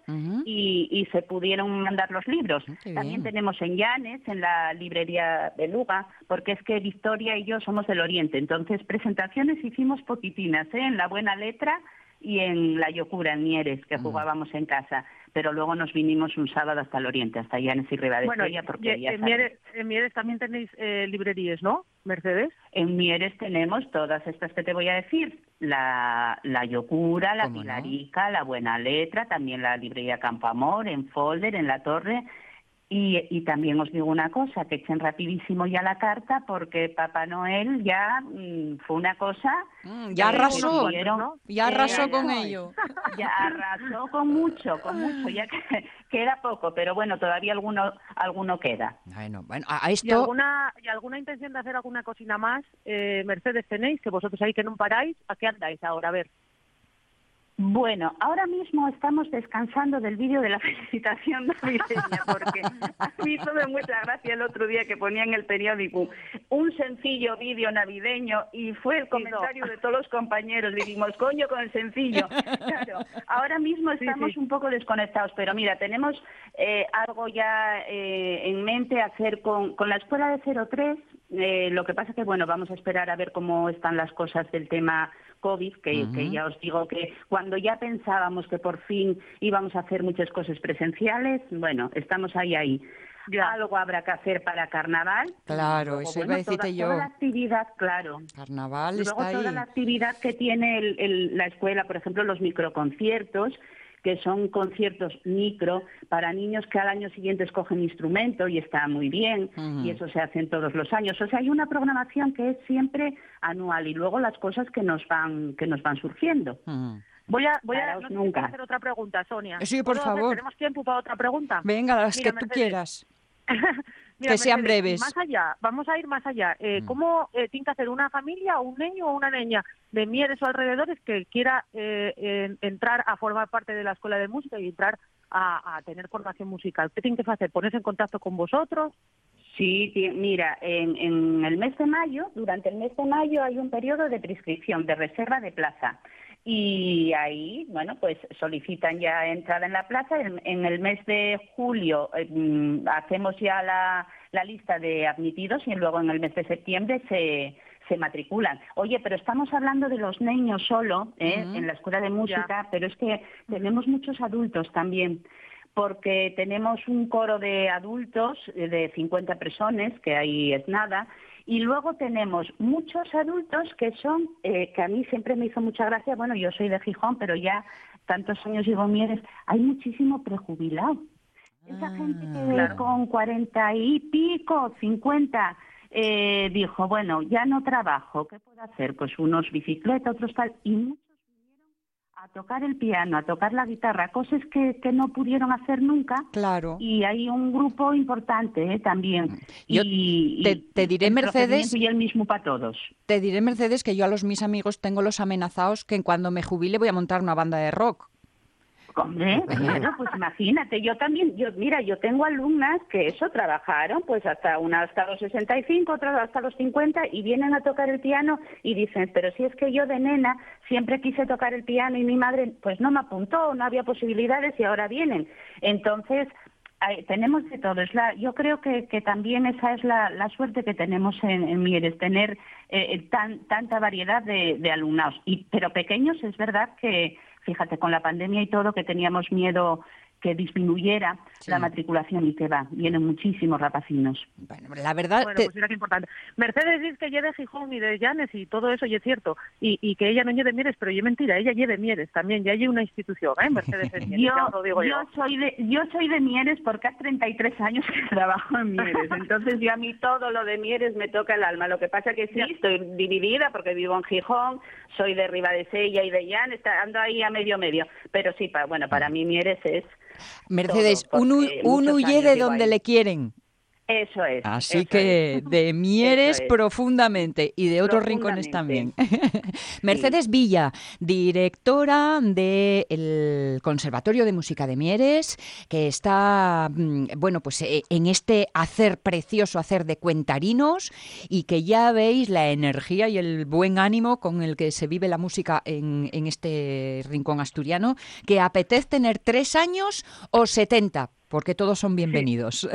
E: y, se pudieron mandar los libros. Ah, También tenemos en Llanes, en la librería Beluga, porque es que Victoria y yo somos del Oriente. Entonces, presentaciones hicimos poquitinas, ¿eh? en La Buena Letra y en La Yocura, en Mieres, que jugábamos en casa pero luego nos vinimos un sábado hasta el oriente, hasta Llanes y Ribadesella, porque
D: en, Mieres, en Mieres también tenéis eh, librerías, ¿no, Mercedes?
E: En Mieres tenemos todas estas que te voy a decir, la, la Yocura, la Pilarica, la Buena Letra, también la librería Campo Amor, en Folder, en La Torre, y, y, también os digo una cosa, que echen rapidísimo ya la carta porque Papá Noel ya mm, fue una cosa...
A: Mm, ya arrasó, ya arrasó con ello.
E: Ya arrasó con mucho, con mucho, ya que queda poco, pero bueno, todavía alguno alguno queda.
A: Bueno, bueno, a esto...
D: ¿Y alguna, ¿Y alguna intención de hacer alguna cocina más, eh, Mercedes, tenéis? Que vosotros ahí que no paráis, ¿a qué andáis ahora? A ver.
E: Bueno, ahora mismo estamos descansando del vídeo de la felicitación navideña, porque a mí hizo de mucha gracia el otro día que ponía en el periódico un sencillo vídeo navideño y fue el comentario de todos los compañeros, dijimos, coño con el sencillo. Claro, ahora mismo estamos un poco desconectados, pero mira, tenemos eh, algo ya eh, en mente hacer con, con la escuela de 03, eh, lo que pasa que, bueno, vamos a esperar a ver cómo están las cosas del tema COVID, que, ya os digo que cuando ya pensábamos que por fin íbamos a hacer muchas cosas presenciales, bueno, estamos ahí, ahí. Algo habrá que hacer para carnaval.
A: Claro, eso iba a decirte yo.
E: Toda la actividad, claro.
A: Carnaval
E: Luego, toda la actividad que tiene la escuela, por ejemplo, los microconciertos, que son conciertos micro para niños que al año siguiente escogen instrumento y está muy bien, y eso se hace todos los años. O sea, hay una programación que es siempre anual y luego las cosas que nos van, que nos van surgiendo.
D: Voy a, voy a, hacer otra pregunta, Sonia.
A: Sí, por favor.
D: ¿Tenemos tiempo para otra pregunta?
A: Venga, las que tú quieras. que sean breves.
D: Más allá, vamos a ir más allá. Eh, mm. ¿Cómo eh, tiene que hacer una familia, un niño o una niña de Mieres o alrededores que quiera eh, entrar a formar parte de la escuela de música y entrar a, tener formación musical? ¿Qué tiene que hacer? ¿Ponerse en contacto con vosotros?
E: Sí, mira, en, en el mes de mayo, durante el mes de mayo hay un periodo de prescripción, de reserva de plaza y ahí, bueno, pues solicitan ya entrada en la plaza. En, el mes de julio eh, mm, hacemos ya la, la, lista de admitidos y luego en el mes de septiembre se, se matriculan. Oye, pero estamos hablando de los niños solo ¿eh? en la escuela de música, pero es que tenemos muchos adultos también porque tenemos un coro de adultos eh, de 50 personas, que ahí es nada, y luego tenemos muchos adultos que son, eh, que a mí siempre me hizo mucha gracia, bueno, yo soy de Gijón, pero ya tantos años llevo Mieres, hay muchísimo prejubilado. Esa ah, gente que con cuarenta y pico, cincuenta, eh, dijo, bueno, ya no trabajo, ¿qué puedo hacer? Pues unos bicicletas, otros tal, y a tocar el piano, a tocar la guitarra, cosas que, que no pudieron hacer nunca.
A: Claro.
E: Y hay un grupo importante ¿eh? también.
A: Yo
E: y,
A: te, diré, Mercedes.
E: Y el mismo para todos.
A: Te diré, Mercedes, que yo a los mis amigos tengo los amenazados que cuando me jubile voy a montar una banda de rock.
E: Hombre, bueno, pues imagínate, yo también, yo mira, yo tengo alumnas que eso trabajaron, pues hasta una hasta los 65, otras hasta los 50 y vienen a tocar el piano y dicen, pero si es que yo de nena siempre quise tocar el piano y mi madre pues no me apuntó, no había posibilidades y ahora vienen. Entonces, tenemos de todo. Es la, yo creo que, que también esa es la, la suerte que tenemos en, en Mieres, tener eh, tan, tanta variedad de, de alumnados. Y, pero pequeños es verdad que, fíjate, con la pandemia y todo, que teníamos miedo que disminuyera la matriculación y que va, vienen muchísimos rapacinos.
A: Bueno, la verdad...
D: Bueno, pues que importante. Mercedes dice que lleve Gijón y de Llanes y todo eso, y es cierto, y, y que ella no lleve Mieres, pero yo mentira, ella lleve Mieres también, ya hay una institución, ¿eh? Mercedes es Mieres,
E: yo, digo yo. Soy de, yo soy de Mieres porque hace 33 años que trabajo en Mieres, entonces yo a mí todo lo de Mieres me toca el alma, lo que pasa que sí, estoy dividida porque vivo en Gijón, soy de Ribadesella y de Llanes, ando ahí a medio medio, pero sí, bueno, para mí Mieres es
A: Mercedes, un, huye de donde le quieren.
E: Eso es.
A: Así que de Mieres profundamente y de otros rincones también. Mercedes Villa, directora del Conservatorio de Música de Mieres, que está, mm, bueno, pues eh, en este hacer precioso, hacer de cuentarinos y que ya veis la energía y el buen ánimo con el que se vive la música en, en este rincón asturiano, que apetece tener tres años o setenta, porque todos son bienvenidos.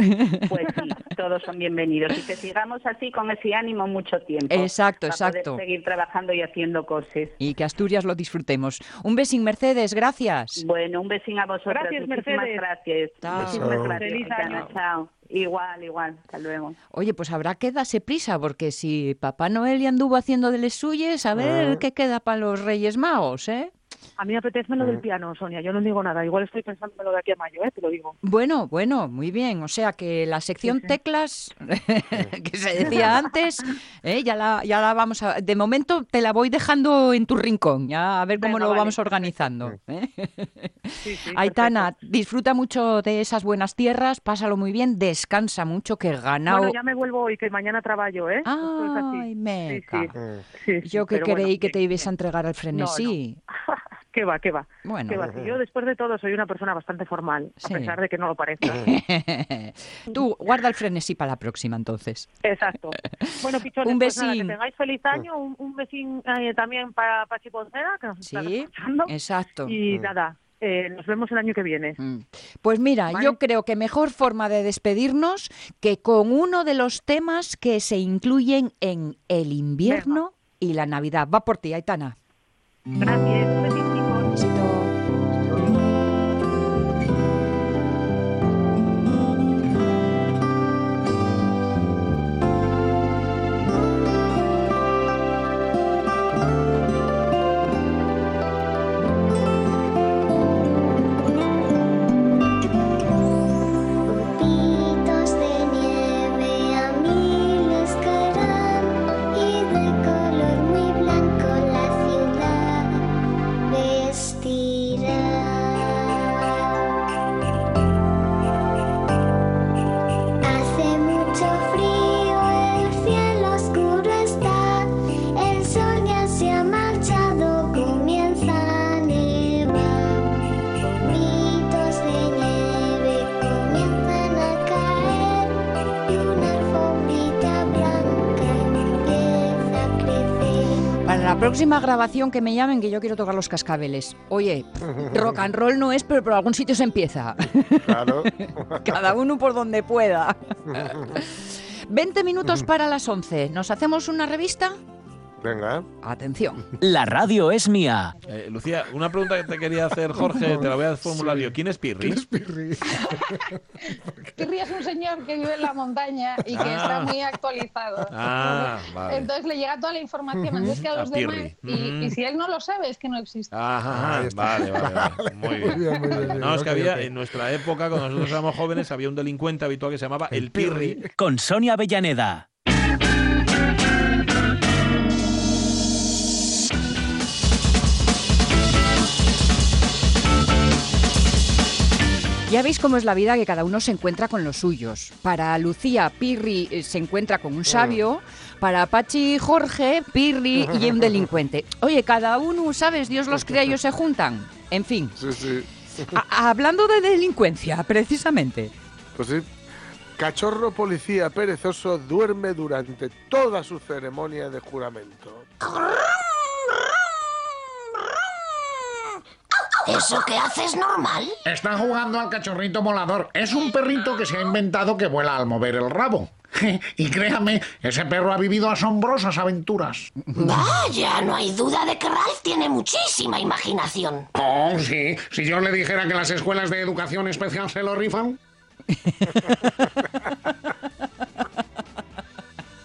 E: Pues sí, todos son bienvenidos y que sigamos así con ese ánimo mucho tiempo.
A: Exacto,
E: para
A: exacto.
E: Poder seguir trabajando y haciendo cosas.
A: Y que Asturias lo disfrutemos. Un besín, Mercedes, gracias.
E: Bueno, un besín a vosotros.
D: Gracias,
E: Muchísimas
D: Mercedes.
E: gracias.
A: Chao.
E: Muchísimas gracias.
D: Feliz año.
E: Chao. Igual, igual. Hasta luego.
A: Oye, pues habrá que darse prisa, porque si Papá Noel ya anduvo haciendo de les suyes, a ver
B: Ah.
A: qué queda para los Reyes Magos, ¿eh?
D: A mí apetece lo del piano, Sonia. Yo no digo nada. Igual estoy pensando en lo de aquí a mayo, ¿eh? Te lo digo.
A: Bueno, bueno, muy bien. O sea que la sección teclas que se decía antes, ¿eh? ya, la, ya la vamos a... De momento te la voy dejando en tu rincón, ya a ver cómo
D: Venga,
A: lo
D: vale,
A: vamos organizando. ¿eh?
D: Sí, sí,
A: Aitana, disfruta mucho de esas buenas tierras, pásalo muy bien, descansa mucho, que ganao...
D: Bueno, ya me vuelvo hoy, que mañana trabajo, ¿eh?
A: Ay, meca.
D: Sí, sí, sí,
A: Yo que creí
D: bueno,
A: que te ibas a entregar al
D: No,
A: frenesí.
D: no. ¿Qué va, qué va?
A: Bueno.
D: ¿Qué va? Si yo después de todo soy una persona bastante formal,
A: Sí.
D: a pesar de que no lo parezca.
A: Tú, guarda el frenesí para la próxima, entonces.
D: Exacto. Bueno, pichones,
A: Un
D: pues nada,
A: besín.
D: que tengáis feliz año, un, un besín eh, también para Pachi Poncera, que nos está
A: Sí,
D: escuchando.
A: exacto.
D: Y nada, eh, nos vemos el año que viene.
A: Mm. Pues mira,
D: Vale.
A: yo creo que mejor forma de despedirnos que con uno de los temas que se incluyen en el invierno y la Navidad. Va por ti, Aitana.
D: Gracias,
A: próxima grabación que me llamen, que yo quiero tocar los cascabeles. Oye, rock and roll no es, pero por algún sitio se empieza.
B: Claro.
A: Cada uno por donde pueda. 20 minutos para las 11. ¿Nos hacemos una revista?
B: Venga.
A: Atención.
C: La radio es mía.
F: Eh, Lucía, una pregunta que te quería hacer, Jorge, te la voy a formular yo. ¿Quién es Pirri?
G: Pirri es un señor que vive en la montaña y que
F: Ah.
G: está muy actualizado.
F: Ah, vale.
G: Entonces le llega toda la información antes que a
F: A
G: los demás.
F: Pirri.
G: Y,
F: Mm.
G: y si él no lo sabe, es que no existe.
F: Ajá,
B: está.
F: vale, vale, vale. Muy bien.
B: Muy bien, muy bien, muy
F: No, es que había, en nuestra época, cuando nosotros éramos jóvenes, había un delincuente habitual que se llamaba el Pirri.
C: Con Sonia Avellaneda.
A: Ya veis cómo es la vida que cada uno se encuentra con los suyos. Para Lucía, Pirri eh, se encuentra con un sabio. Para Pachi, Jorge, Pirri y un delincuente. Oye, cada uno, ¿sabes? Dios los crea y ellos se juntan. En fin,
B: Sí, sí.
A: hablando de delincuencia, precisamente.
B: Pues sí. Cachorro policía perezoso duerme durante toda su ceremonia de juramento.
H: ¿Eso que haces normal?
I: Está jugando al cachorrito volador. Es un perrito que se ha inventado que vuela al mover el rabo. Y créame, ese perro ha vivido asombrosas aventuras.
H: Vaya, no hay duda de que Ralph tiene muchísima imaginación.
I: Oh, sí. Si yo le dijera que las escuelas de educación especial se lo rifan.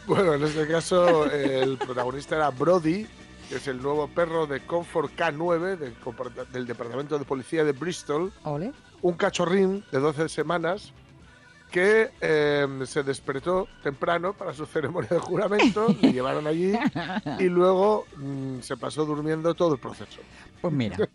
B: Bueno, en este caso el protagonista era Brody, que es el nuevo perro de Comfort K9 del, del Departamento de Policía de Bristol,
A: Ole.
B: un cachorrín de 12 semanas que eh, se despertó temprano para su ceremonia de juramento, le llevaron allí y luego mm, se pasó durmiendo todo el proceso.
A: Pues mira.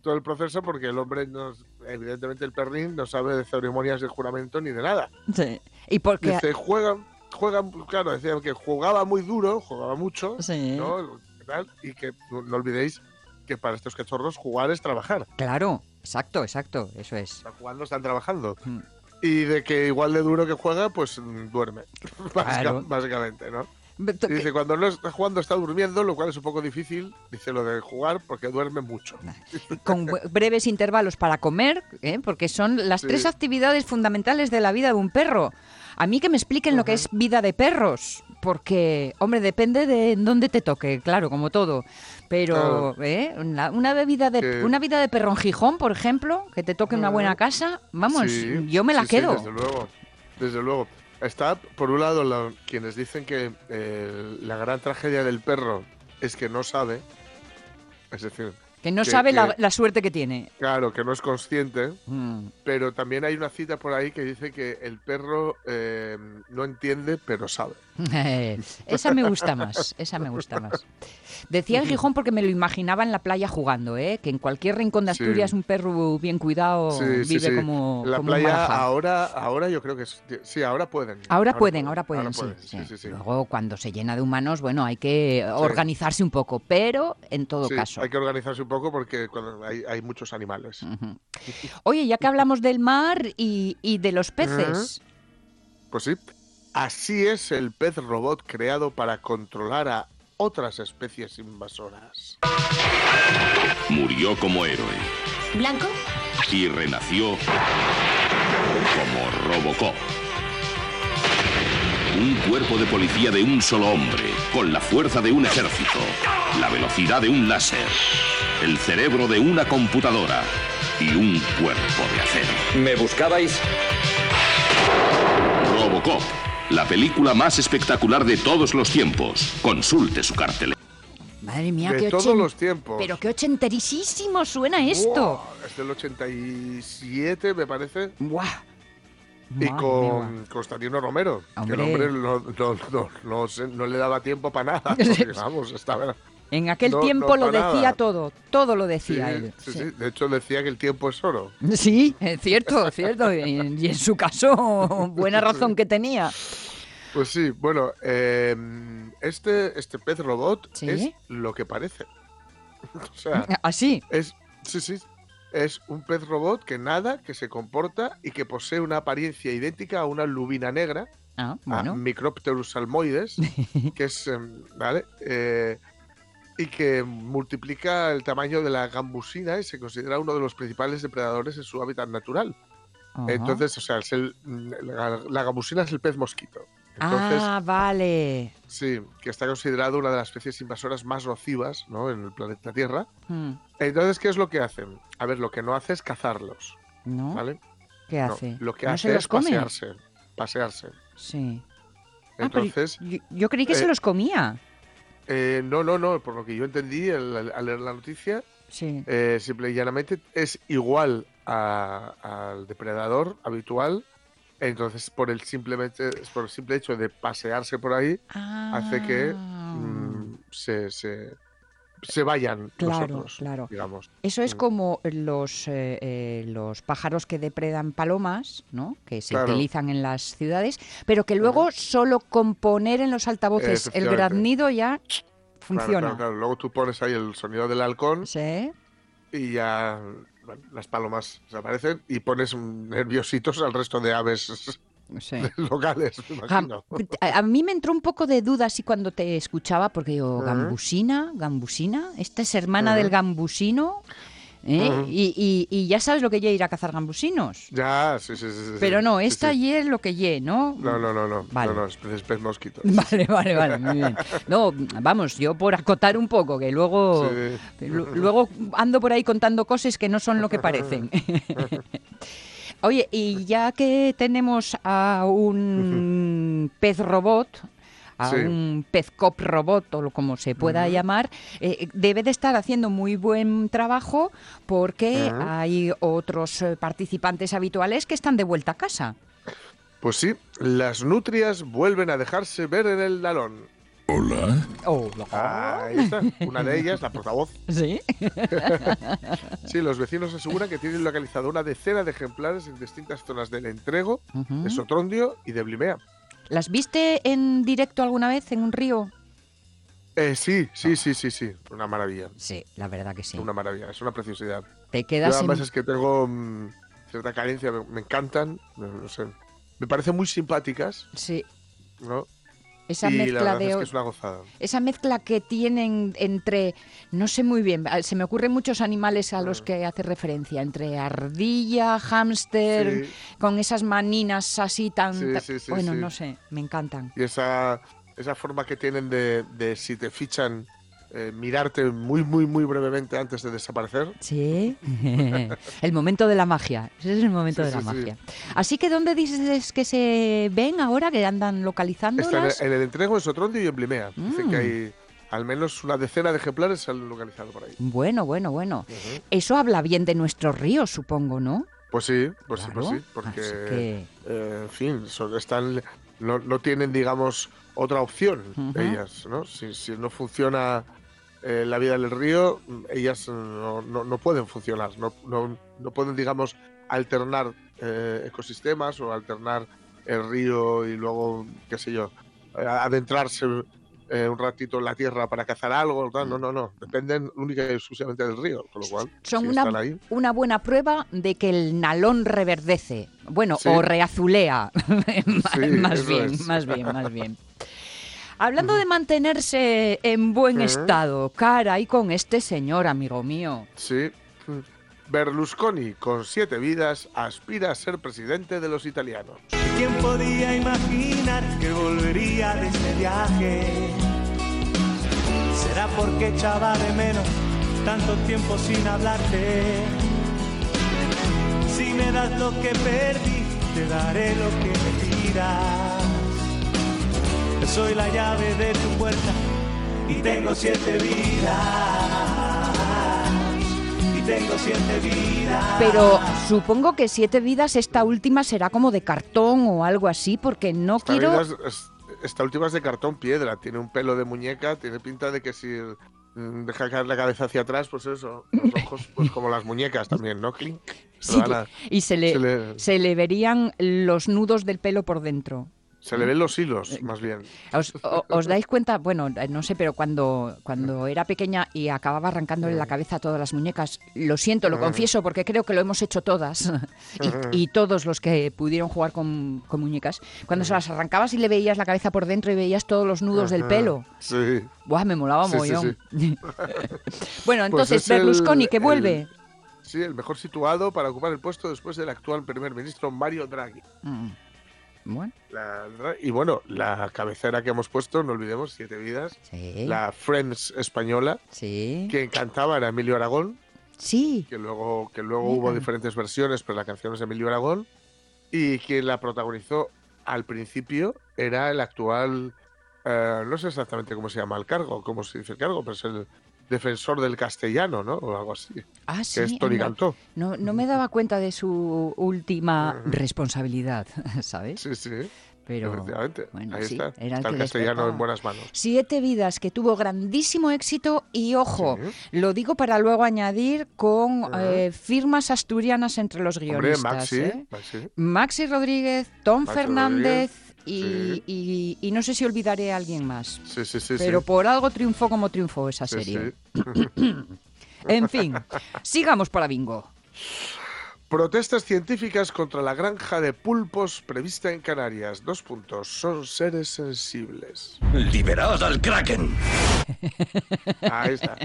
B: Todo el proceso porque el hombre nos, evidentemente el perrín no sabe de ceremonias de juramento ni de nada.
A: Sí. Y porque...
B: Dice, juegan, juegan, claro, decía que jugaba muy duro, jugaba mucho,
A: Sí.
B: ¿no? Tal, Y que no, no olvidéis que para estos cachorros jugar es trabajar.
A: Claro, exacto, exacto, eso es.
B: Están jugando, están trabajando.
A: Mm.
B: Y de que igual de duro que juega, pues mm, duerme.
A: Claro.
B: Básicamente, ¿no? Y dice, cuando no está jugando está durmiendo, lo cual es un poco difícil, dice lo de jugar, porque duerme mucho.
A: Con breves intervalos para comer, ¿eh? porque son las
B: Sí.
A: tres actividades fundamentales de la vida de un perro. A mí que me expliquen lo que es vida de perros, porque, hombre, depende de dónde te toque, claro, como todo. Pero, ¿eh? una, una vida de,
B: Que-
A: una vida de perro en Gijón, por ejemplo, que te toque una buena casa, vamos,
B: Sí,
A: yo me la
B: sí, sí,
A: quedo.
B: desde luego, desde luego. Está, por un lado, la- quienes dicen que eh, la gran tragedia del perro es que no sabe, es decir,
A: que no
B: que-
A: sabe la, la suerte que tiene.
B: claro, que no es consciente,
A: Mm.
B: pero también hay una cita por ahí que dice que el perro eh, no entiende, pero sabe.
A: Esa me gusta más, esa me gusta más. Decía en Gijón porque me lo imaginaba en la playa jugando, ¿eh? que en cualquier rincón de
B: Sí.
A: Asturias un perro bien cuidado
B: Sí, sí,
A: vive
B: sí.
A: como,
B: la
A: como
B: playa ahora, ahora yo creo que es- sí, ahora pueden.
A: Ahora pueden, ahora pueden, sí,
B: pueden,
A: sí.
B: sí, sí, sí.
A: Luego, cuando se llena de humanos, bueno, hay que organizarse un poco, pero en todo
B: Sí,
A: caso.
B: Hay que organizarse un poco porque cuando hay, hay muchos animales.
A: Ujú. Oye, ya que hablamos del mar y, y de los peces,
B: Pues sí. Así es el pez robot creado para controlar a otras especies invasoras.
J: Murió como héroe
H: ¿Blanco?
J: y renació como Robocop. Un cuerpo de policía de un solo hombre, con la fuerza de un ejército, la velocidad de un láser, el cerebro de una computadora y un cuerpo de acero.
K: ¿Me buscabais?
J: Robocop, la película más espectacular de todos los tiempos. Consulte su cartel.
A: madre mía,
B: de
A: qué
B: todos
A: ochen-
B: los tiempos.
A: Pero qué ochenterísimo suena esto.
B: Es del 87, me parece.
A: Buah.
B: Y
A: Madre
B: con
A: mía.
B: Constantino Romero.
A: Hombre.
B: Que el hombre no, no- no- no se- no le daba tiempo para nada. porque, vamos, estaba.
A: En aquel
B: No,
A: tiempo
B: no
A: lo decía
B: nada.
A: todo, todo lo
B: Sí,
A: decía él.
B: sí,
A: sí.
B: sí. De hecho, decía que el tiempo es oro.
A: Sí, es cierto, es cierto. Y, y en su caso, buena razón que tenía.
B: Pues sí, bueno, eh, este, este pez robot
A: ¿Sí?
B: es lo que parece. o sea,
A: Así.
B: es, sí, sí, es un pez robot que nada, que se comporta y que posee una apariencia idéntica a una lubina negra,
A: Ah,
B: a. Micropterus salmoides, que es, em, ¿vale? Eh, y que multiplica el tamaño de la gambusina y se considera uno de los principales depredadores en su hábitat natural. Entonces, o sea, es el- la, la gambusina es el pez mosquito. Entonces,
A: ah, vale.
B: Sí, que está considerado una de las especies invasoras más nocivas ¿no? en el planeta Tierra.
A: Hmm,
B: Entonces, ¿qué es lo que hacen? A ver, lo que no hace es cazarlos,
A: ¿No?
B: ¿vale?
A: ¿Qué
B: No,
A: hace?
B: lo que
A: ¿No
B: hace
A: se los
B: es
A: come?
B: pasearse, pasearse.
A: Sí. Ah,
B: Entonces,
A: yo, yo creí que se
B: eh,
A: los comía.
B: eh, no, no, no, por lo que yo entendí al, al leer la noticia,
A: Sí.
B: eh, simple y llanamente es igual al depredador habitual. Entonces, por el simplemente, por el simple hecho de pasearse por ahí, hace que
A: Ah.
B: mm, se, se, se vayan
A: Claro,
B: nosotros,
A: claro.
B: digamos.
A: Eso es
B: Mm.
A: como los, eh, eh, los pájaros que depredan palomas, ¿no? Que se
B: Claro.
A: utilizan en las ciudades, pero que luego solo con poner en los altavoces el graznido ya funciona.
B: claro. Luego tú pones ahí el sonido del halcón
A: Sí.
B: y ya las palomas desaparecen y pones nerviositos al resto de aves
A: Sí.
B: locales, me imagino.
A: A, a mí me entró un poco de duda así cuando te escuchaba, porque digo,
B: Ujú.
A: gambusina, gambusina, esta es hermana del gambusino, ¿eh? Y, y- y ya sabes lo que ye ir a cazar gambusinos.
B: Ya, sí, sí, sí.
A: Pero no, esta
B: sí.
A: ye es lo que ye, ¿no?
B: No, no, no, no.
A: Vale.
B: No, no, es es mosquito.
A: Vale, vale, vale, muy bien. No, vamos, yo por acotar un poco, que luego,
B: Sí.
A: luego ando por ahí contando cosas que no son lo que parecen. Oye, y ya que tenemos a un pez robot, a
B: Sí.
A: un pez cop robot o lo- como se pueda llamar, eh, debe de estar haciendo muy buen trabajo porque hay otros eh, participantes habituales que están de vuelta a casa.
B: Pues sí, las nutrias vuelven a dejarse ver en el dalón.
K: Hola.
A: Hola.
B: Ahí está, una de ellas, la portavoz.
A: ¿Sí?
B: Sí, los vecinos aseguran que tienen localizado una decena de ejemplares en distintas zonas del Entrego, de Sotrondio y de Blimea.
A: ¿Las viste en directo alguna vez en un río?
B: Eh, sí, sí, sí, sí, sí. Una maravilla.
A: Sí, la verdad que sí.
B: Una maravilla, es una preciosidad.
A: Te
B: Yo
A: quedas
B: además
A: en-
B: es que tengo mm, cierta carencia, me, me encantan, no, no sé. Me parecen muy simpáticas,
A: Sí,
B: ¿no?
A: Esa
B: y
A: mezcla de...
B: es que es una gozada.
A: Esa mezcla que tienen entre, no sé muy bien, ah, se me ocurren muchos animales a
B: Mm.
A: los que hace referencia, entre ardilla, hámster,
B: Sí.
A: con esas maninas así tan...
B: Sí, sí,
A: bueno, no sé, me encantan.
B: Y esa, esa forma que tienen de, de si te fichan, eh, mirarte muy, muy, muy brevemente antes de desaparecer.
A: Sí, el momento de la magia, ese es el momento
B: Sí,
A: de la
B: sí.
A: magia. Así que ¿dónde dices que se ven ahora, que andan
B: Está en, el- en el entrego en Sotrondio y en Blimea. Dicen
A: Mm.
B: que hay al menos una decena de ejemplares se han localizado por ahí.
A: Bueno, bueno, bueno. Eso habla bien de nuestros ríos, supongo, ¿no?
B: Pues sí, pues sí, pues sí, porque,
A: que-
B: eh, en fin, son- están, no, no tienen, digamos, otra opción ellas, ¿no? Si, si no funciona eh, la vida del río, mm, ellas no, no- no pueden funcionar, no, no, no pueden, digamos, alternar eh, ecosistemas o alternar el río y luego, qué sé yo, adentrarse eh, un ratito en la tierra para cazar algo, tal. no, no, no, dependen única y exclusivamente del río, con lo cual,
A: Son
B: si
A: una,
B: están ahí,
A: una buena prueba de que el nalón reverdece. Bueno,
B: Sí.
A: o reazulea.
B: Sí,
A: más bien, más bien, más bien. Hablando de mantenerse en buen estado, cara, y con este señor, amigo mío.
B: Sí. Berlusconi, con siete vidas, aspira a ser presidente de los italianos.
L: ¿Quién podía imaginar que volvería de este viaje? ¿Será porque echaba de menos tanto tiempo sin hablarte? Si me das lo que perdí, te daré lo que me pidas. Soy la llave de tu puerta y tengo siete vidas. Y tengo siete vidas.
A: Pero supongo que siete vidas, esta última será como de cartón o algo así, porque no
B: Esta,
A: quiero...
B: vida es- es- esta última es de cartón piedra, tiene un pelo de muñeca, tiene pinta de que si mm, deja caer la cabeza hacia atrás, pues eso, los ojos, pues como las muñecas también, ¿no? Clink.
A: Sí,
B: a-
A: y se le,
B: se le-
A: se le verían los nudos del pelo por dentro.
B: Se le ven los
A: Eh,
B: hilos, más bien.
A: ¿Os, o- os dais cuenta? Bueno, eh, no sé, pero cuando, cuando era pequeña y acababa arrancándole la cabeza a todas las muñecas, lo siento, lo
B: Mm.
A: confieso, porque creo que lo hemos hecho todas y, y todos los que pudieron jugar con, con muñecas, cuando se las arrancabas y le veías la cabeza por dentro y veías todos los nudos del pelo.
B: Sí.
A: Buah, me molaba
B: Sí, sí,
A: bueno,
B: Pues
A: entonces,
B: es el-
A: Berlusconi, que
B: el-
A: vuelve.
B: sí, el mejor situado para ocupar el puesto después del actual primer ministro Mario Draghi.
A: Mm. Bueno,
B: La- y bueno, la cabecera que hemos puesto, no olvidemos, Siete Vidas,
A: sí.
B: la Friends española,
A: Sí.
B: quien cantaba era Emilio Aragón,
A: Sí.
B: que luego, que luego hubo diferentes versiones, pero la canción es de Emilio Aragón, y quien la protagonizó al principio era el actual, eh, no sé exactamente cómo se llama el cargo, cómo se dice el cargo, pero es el defensor del castellano, ¿no? O algo así.
A: Ah, sí.
B: que es Tony
A: no,
B: Cantó.
A: No, no me daba cuenta de su última responsabilidad, ¿sabes?
B: Sí, sí.
A: Pero, bueno,
B: Ahí
A: sí,
B: está.
A: era el
B: está el, castellano
A: despertaba.
B: en buenas manos.
A: Siete vidas que tuvo grandísimo éxito y ojo,
B: Sí.
A: lo digo para luego añadir con eh, firmas asturianas entre los
B: Hombre,
A: guionistas.
B: Maxi,
A: ¿eh?
B: Maxi.
A: Maxi Rodríguez, Tom
B: Maxi
A: Fernández
B: Rodríguez,
A: y,
B: sí.
A: y- y no sé si olvidaré a alguien más.
B: Sí, sí, sí.
A: pero
B: sí.
A: por algo triunfó como triunfó esa
B: Sí,
A: serie.
B: sí.
A: En fin, sigamos para bingo.
B: Protestas científicas contra la granja de pulpos prevista en Canarias. Dos puntos. Son seres sensibles.
M: ¡Liberaos al Kraken!
B: Ahí está.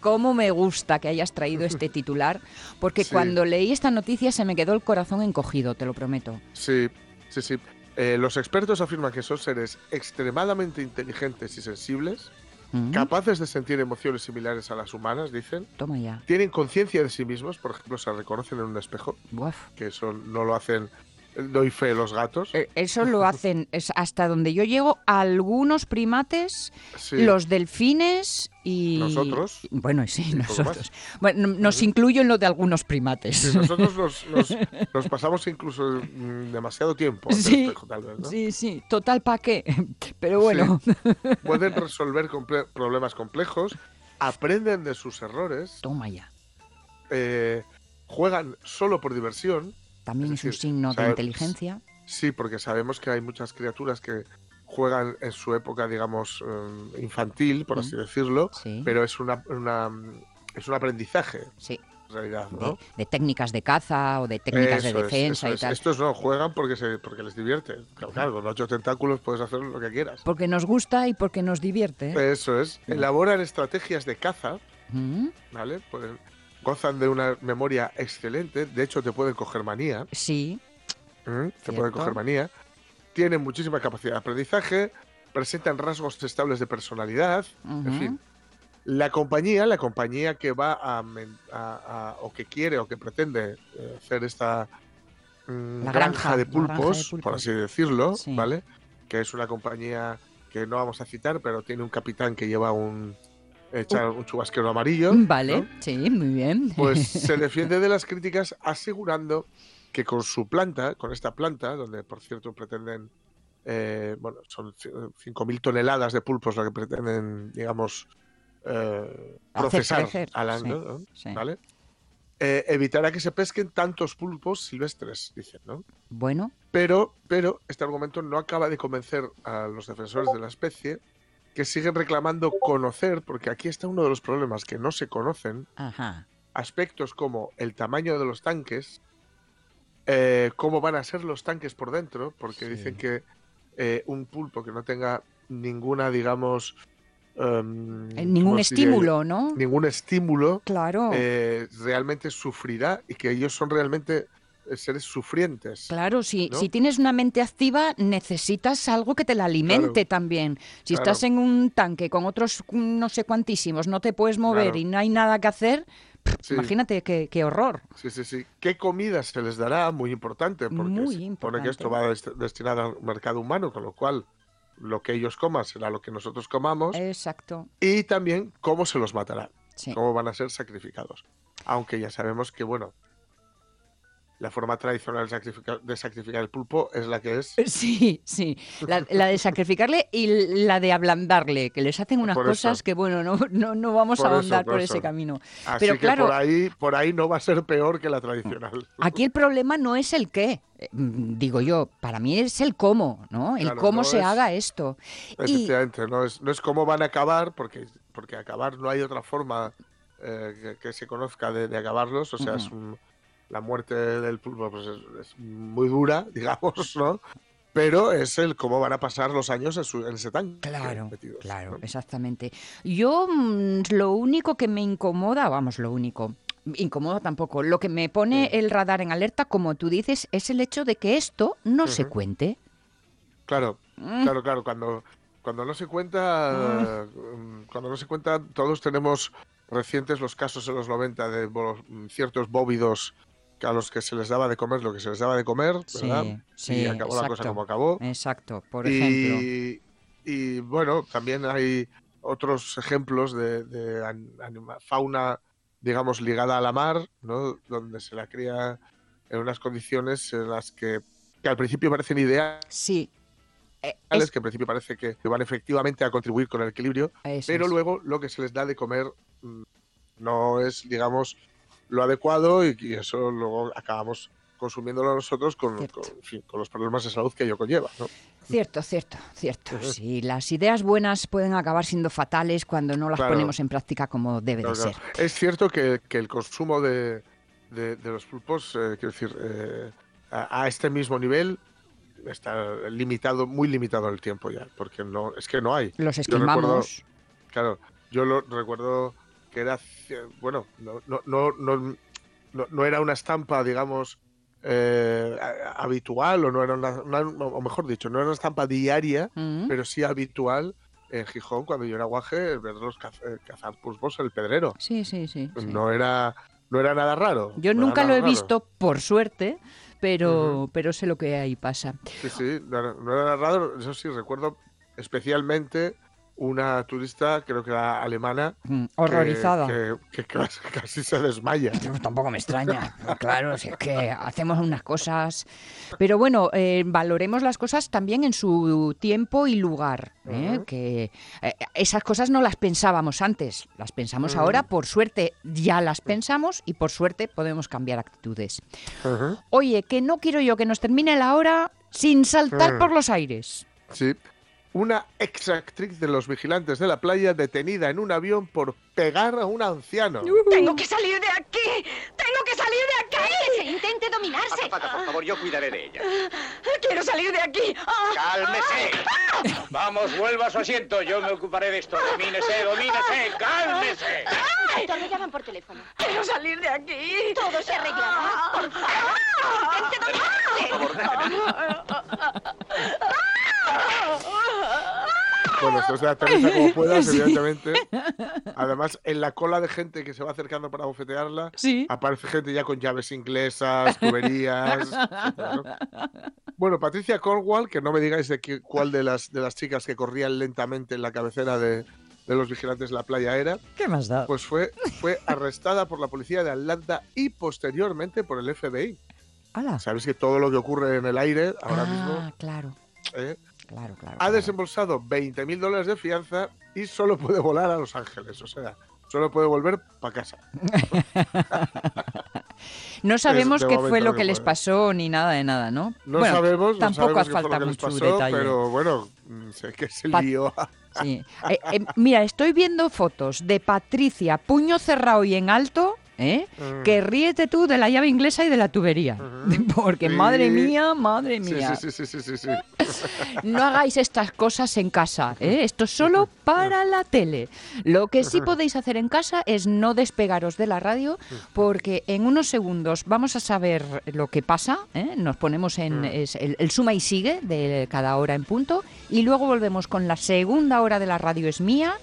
A: Cómo me gusta que hayas traído este titular, porque
B: Sí.
A: cuando leí esta noticia se me quedó el corazón encogido, te lo prometo.
B: Sí, sí, sí. Eh, los expertos afirman que son seres extremadamente inteligentes y sensibles,
A: Mm,
B: capaces de sentir emociones similares a las humanas, dicen.
A: Toma ya.
B: Tienen conciencia de sí mismos, por ejemplo, se reconocen en un espejo,
A: Buaf.
B: que eso no lo hacen doy fe los gatos.
A: Eh, Eso lo hacen, es hasta donde yo llego, algunos primates,
B: Sí.
A: los delfines y...
B: Nosotros.
A: Bueno, sí, nosotros. Bueno, nos incluyo en lo de algunos primates.
B: Sí, nosotros nos, nos- nos pasamos incluso mm, demasiado tiempo
A: Sí,
B: espejo, tal vez, ¿no?
A: sí, sí, total pa' qué. Pero bueno.
B: Pueden resolver comple- problemas complejos, aprenden de sus errores.
A: Toma ya.
B: eh, juegan solo por diversión.
A: También es un
B: decir,
A: signo de inteligencia.
B: Sí, porque sabemos que hay muchas criaturas que juegan en su época, digamos, eh, infantil, por así decirlo,
A: Sí.
B: pero es una, una- es un aprendizaje,
A: Sí.
B: en realidad,
A: De,
B: ¿no?
A: de técnicas de caza o de técnicas de
B: Eso
A: defensa y
B: es.
A: tal.
B: Estos no, juegan porque, se, porque les divierte. Claro, claro, con ocho tentáculos puedes hacer lo que quieras.
A: Porque nos gusta y porque nos divierte.
B: Eso es. Elaboran estrategias de caza,
A: Mm,
B: ¿vale? Pueden- gozan de una memoria excelente. De hecho, te pueden coger manía.
A: Sí.
B: ¿Mm? Te pueden coger manía. Tienen muchísima capacidad de aprendizaje. Presentan rasgos estables de personalidad. En fin. La compañía, la compañía que va a, men- a- a- o que quiere o que pretende eh, hacer esta mm, granja,
A: granja,
B: de pulpos,
A: granja de
B: por así decirlo,
A: Sí.
B: ¿vale? Que es una compañía que no vamos a citar, pero tiene un capitán que lleva un, echa un chubasquero amarillo.
A: Vale,
B: ¿no?
A: sí, muy bien.
B: Pues se defiende de las críticas asegurando que con su planta, con esta planta, donde por cierto pretenden, eh, bueno, son ci- 5.000 toneladas de pulpos lo que pretenden, digamos, eh, procesar
A: crecer,
B: al
A: sí,
B: año, ¿no?
A: sí.
B: ¿vale? Eh, evitará que se pesquen tantos pulpos silvestres, dicen, ¿no?
A: Bueno,
B: Pero, pero este argumento no acaba de convencer a los defensores de la especie que siguen reclamando conocer, porque aquí está uno de los problemas que no se conocen,
A: ajá.
B: aspectos como el tamaño de los tanques, eh, cómo van a ser los tanques por dentro, porque
A: Sí.
B: dicen que eh, un pulpo que no tenga ninguna, digamos, em,
A: Eh, Ningún estímulo, ¿no?
B: Ningún estímulo,
A: Claro.
B: eh, realmente sufrirá y que ellos son realmente seres sufrientes.
A: Claro, si,
B: ¿no?
A: si tienes una mente activa, necesitas algo que te la alimente
B: Claro.
A: también. Si
B: Claro.
A: estás en un tanque con otros mm, no sé cuantísimos, no te puedes mover
B: Claro.
A: y no hay nada que hacer,
B: Sí.
A: imagínate qué, qué horror.
B: Sí, sí, sí. ¿Qué comida se les dará? Muy importante, porque
A: Muy
B: se
A: importante.
B: que esto va dest- destinado al mercado humano, con lo cual lo que ellos coman será lo que nosotros comamos.
A: Exacto.
B: Y también cómo se los matará,
A: Sí.
B: cómo van a ser sacrificados. Aunque ya sabemos que, bueno, la forma tradicional de sacrificar, de sacrificar el pulpo es la que es.
A: Sí, sí. La, la de sacrificarle y la de ablandarle, que les hacen unas
B: Por
A: cosas
B: eso.
A: que, bueno, no, no, no vamos
B: Por
A: a ahondar
B: por
A: ese camino.
B: Así
A: Pero
B: que
A: claro,
B: por ahí, por ahí no va a ser peor que la tradicional.
A: Aquí el problema no es el qué, eh, digo yo, para mí es el cómo, ¿no? El
B: Claro,
A: cómo
B: no
A: se
B: es-
A: haga esto. Y
B: Efectivamente, no es, no es cómo van a acabar, porque, porque acabar no hay otra forma eh, que, que se conozca de, de acabarlos. O sea, es un- la muerte del pulpo pues es, es muy dura, digamos, ¿no? Pero es el cómo van a pasar los años en, su- en ese tanque.
A: Claro,
B: metidos,
A: claro,
B: ¿no?
A: exactamente. Yo mm, lo único que me incomoda, vamos, lo único, incomoda tampoco, lo que me pone el radar en alerta, como tú dices, es el hecho de que esto no se cuente.
B: Claro,
A: Mm.
B: claro, claro. Cuando, cuando no se cuenta, mm, cuando no se cuenta, todos tenemos recientes los casos en los 90 de ciertos bóvidos a los que se les daba de comer lo que se les daba de comer, ¿verdad?
A: Sí, sí,
B: y acabó la cosa como acabó.
A: Exacto, por ejemplo.
B: Y, y, bueno, también hay otros ejemplos de, de an- anima- fauna, digamos, ligada a la mar, ¿no? Donde se la cría en unas condiciones en las que, que al principio parecen ideales,
A: Sí. Eh,
B: que
A: es-
B: al principio parece que, que van efectivamente a contribuir con el equilibrio,
A: eso
B: pero
A: es.
B: luego lo que se les da de comer mm, no es, digamos, lo adecuado y, y eso luego acabamos consumiéndolo nosotros con, con, en fin, con los problemas de salud que ello conlleva, ¿no?
A: Cierto, cierto, cierto. Sí, las ideas buenas pueden acabar siendo fatales cuando no las
B: Claro.
A: ponemos en práctica como debe de ser.
B: Es cierto que, que el consumo de, de- de los pulpos, eh, quiero decir, eh, a, a este mismo nivel está limitado, muy limitado el tiempo ya, porque no, es que no hay.
A: Los
B: Yo recuerdo- claro, yo lo recuerdo que era, bueno, no, no, no, no, no- era una estampa, digamos, eh, habitual, o no era una, una- o mejor dicho, no era una estampa diaria,
A: Mm.
B: pero sí habitual en Gijón, cuando yo era guaje, verlos caz- eh, cazar pulpos el pedrero.
A: Sí, sí, sí. sí.
B: No era, no era nada raro.
A: Yo
B: no
A: nunca lo
B: nada
A: he
B: raro.
A: visto, por suerte, pero, pero sé lo que ahí pasa.
B: Sí, sí, no era, no era raro. Eso sí, recuerdo especialmente una turista, creo que era alemana,
A: Mm,
B: que-
A: horrorizada.
B: Que, que casi, casi se desmaya.
A: Tampoco me extraña. Claro, si es que hacemos unas cosas. Pero bueno, eh, valoremos las cosas también en su tiempo y lugar. ¿eh? Que eh, esas cosas no las pensábamos antes, las pensamos
B: Ujú.
A: ahora. Por suerte ya las pensamos y por suerte podemos cambiar actitudes. Oye, que no quiero yo que nos termine la hora sin saltar por los aires.
B: Sí. Una ex actriz de los vigilantes de la playa detenida en un avión por pegar a un anciano.
K: ¡Tengo que salir de aquí! ¡Tengo que salir de aquí! ¡Cállese! Intente dominarse.
M: Azafata, por favor, yo cuidaré de ella.
K: ¡Quiero salir de aquí! ¡Ah!
M: ¡Cálmese! Vamos, vuelva a su asiento. Yo me ocuparé de esto. Domínese, domínese, cálmese.
K: Doctor, me llaman por teléfono. ¡Quiero salir de aquí! Todo se arreglará. ¡Por favor! ¡Intente
B: Bueno, aterriza como puedas, evidentemente. Además, en la cola de gente que se va acercando para bofetearla, aparece gente ya con llaves inglesas, tuberías. Bueno, Patricia Cornwall, que no me digáis de qué- cuál de las, de las chicas que corrían lentamente en la cabecera de, de los vigilantes de la playa era,
A: ¿Qué más da?
B: pues fue, fue arrestada por la policía de Atlanta y posteriormente por el FBI. Sabéis que todo lo que ocurre en el aire ahora
A: Ah,
B: mismo
A: claro,
B: ¿eh?
A: Claro, claro.
B: ha desembolsado 20 mil dólares de fianza y solo puede volar a Los Ángeles. O sea, solo puede volver para casa.
A: No sabemos qué fue lo
B: no
A: que les pasó ni nada de nada, ¿no?
B: No
A: Bueno,
B: sabemos, no
A: tampoco
B: sabemos
A: hace falta
B: que les
A: mucho
B: pasó,
A: detalle.
B: pero bueno, mm, sé que se lió.
A: Sí. Eh, eh, mira, estoy viendo fotos de Patricia, puño cerrado y en alto, ¿eh?
B: Mm.
A: que ríete tú de la llave inglesa y de la tubería. Porque
B: Sí.
A: madre mía, madre mía.
B: sí, sí, sí, sí, sí, sí.
A: No hagáis estas cosas en casa, ¿eh? esto es solo para la tele. Lo que sí podéis hacer en casa es no despegaros de la radio porque en unos segundos vamos a saber lo que pasa, ¿eh? nos ponemos en es el, el suma y sigue de cada hora en punto y luego volvemos con la segunda hora de la radio es mía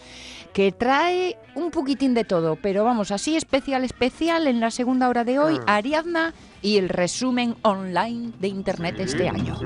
A: que trae un poquitín de todo, pero vamos, así especial, especial en la segunda hora de hoy, Ariadna y el resumen online de Internet este año.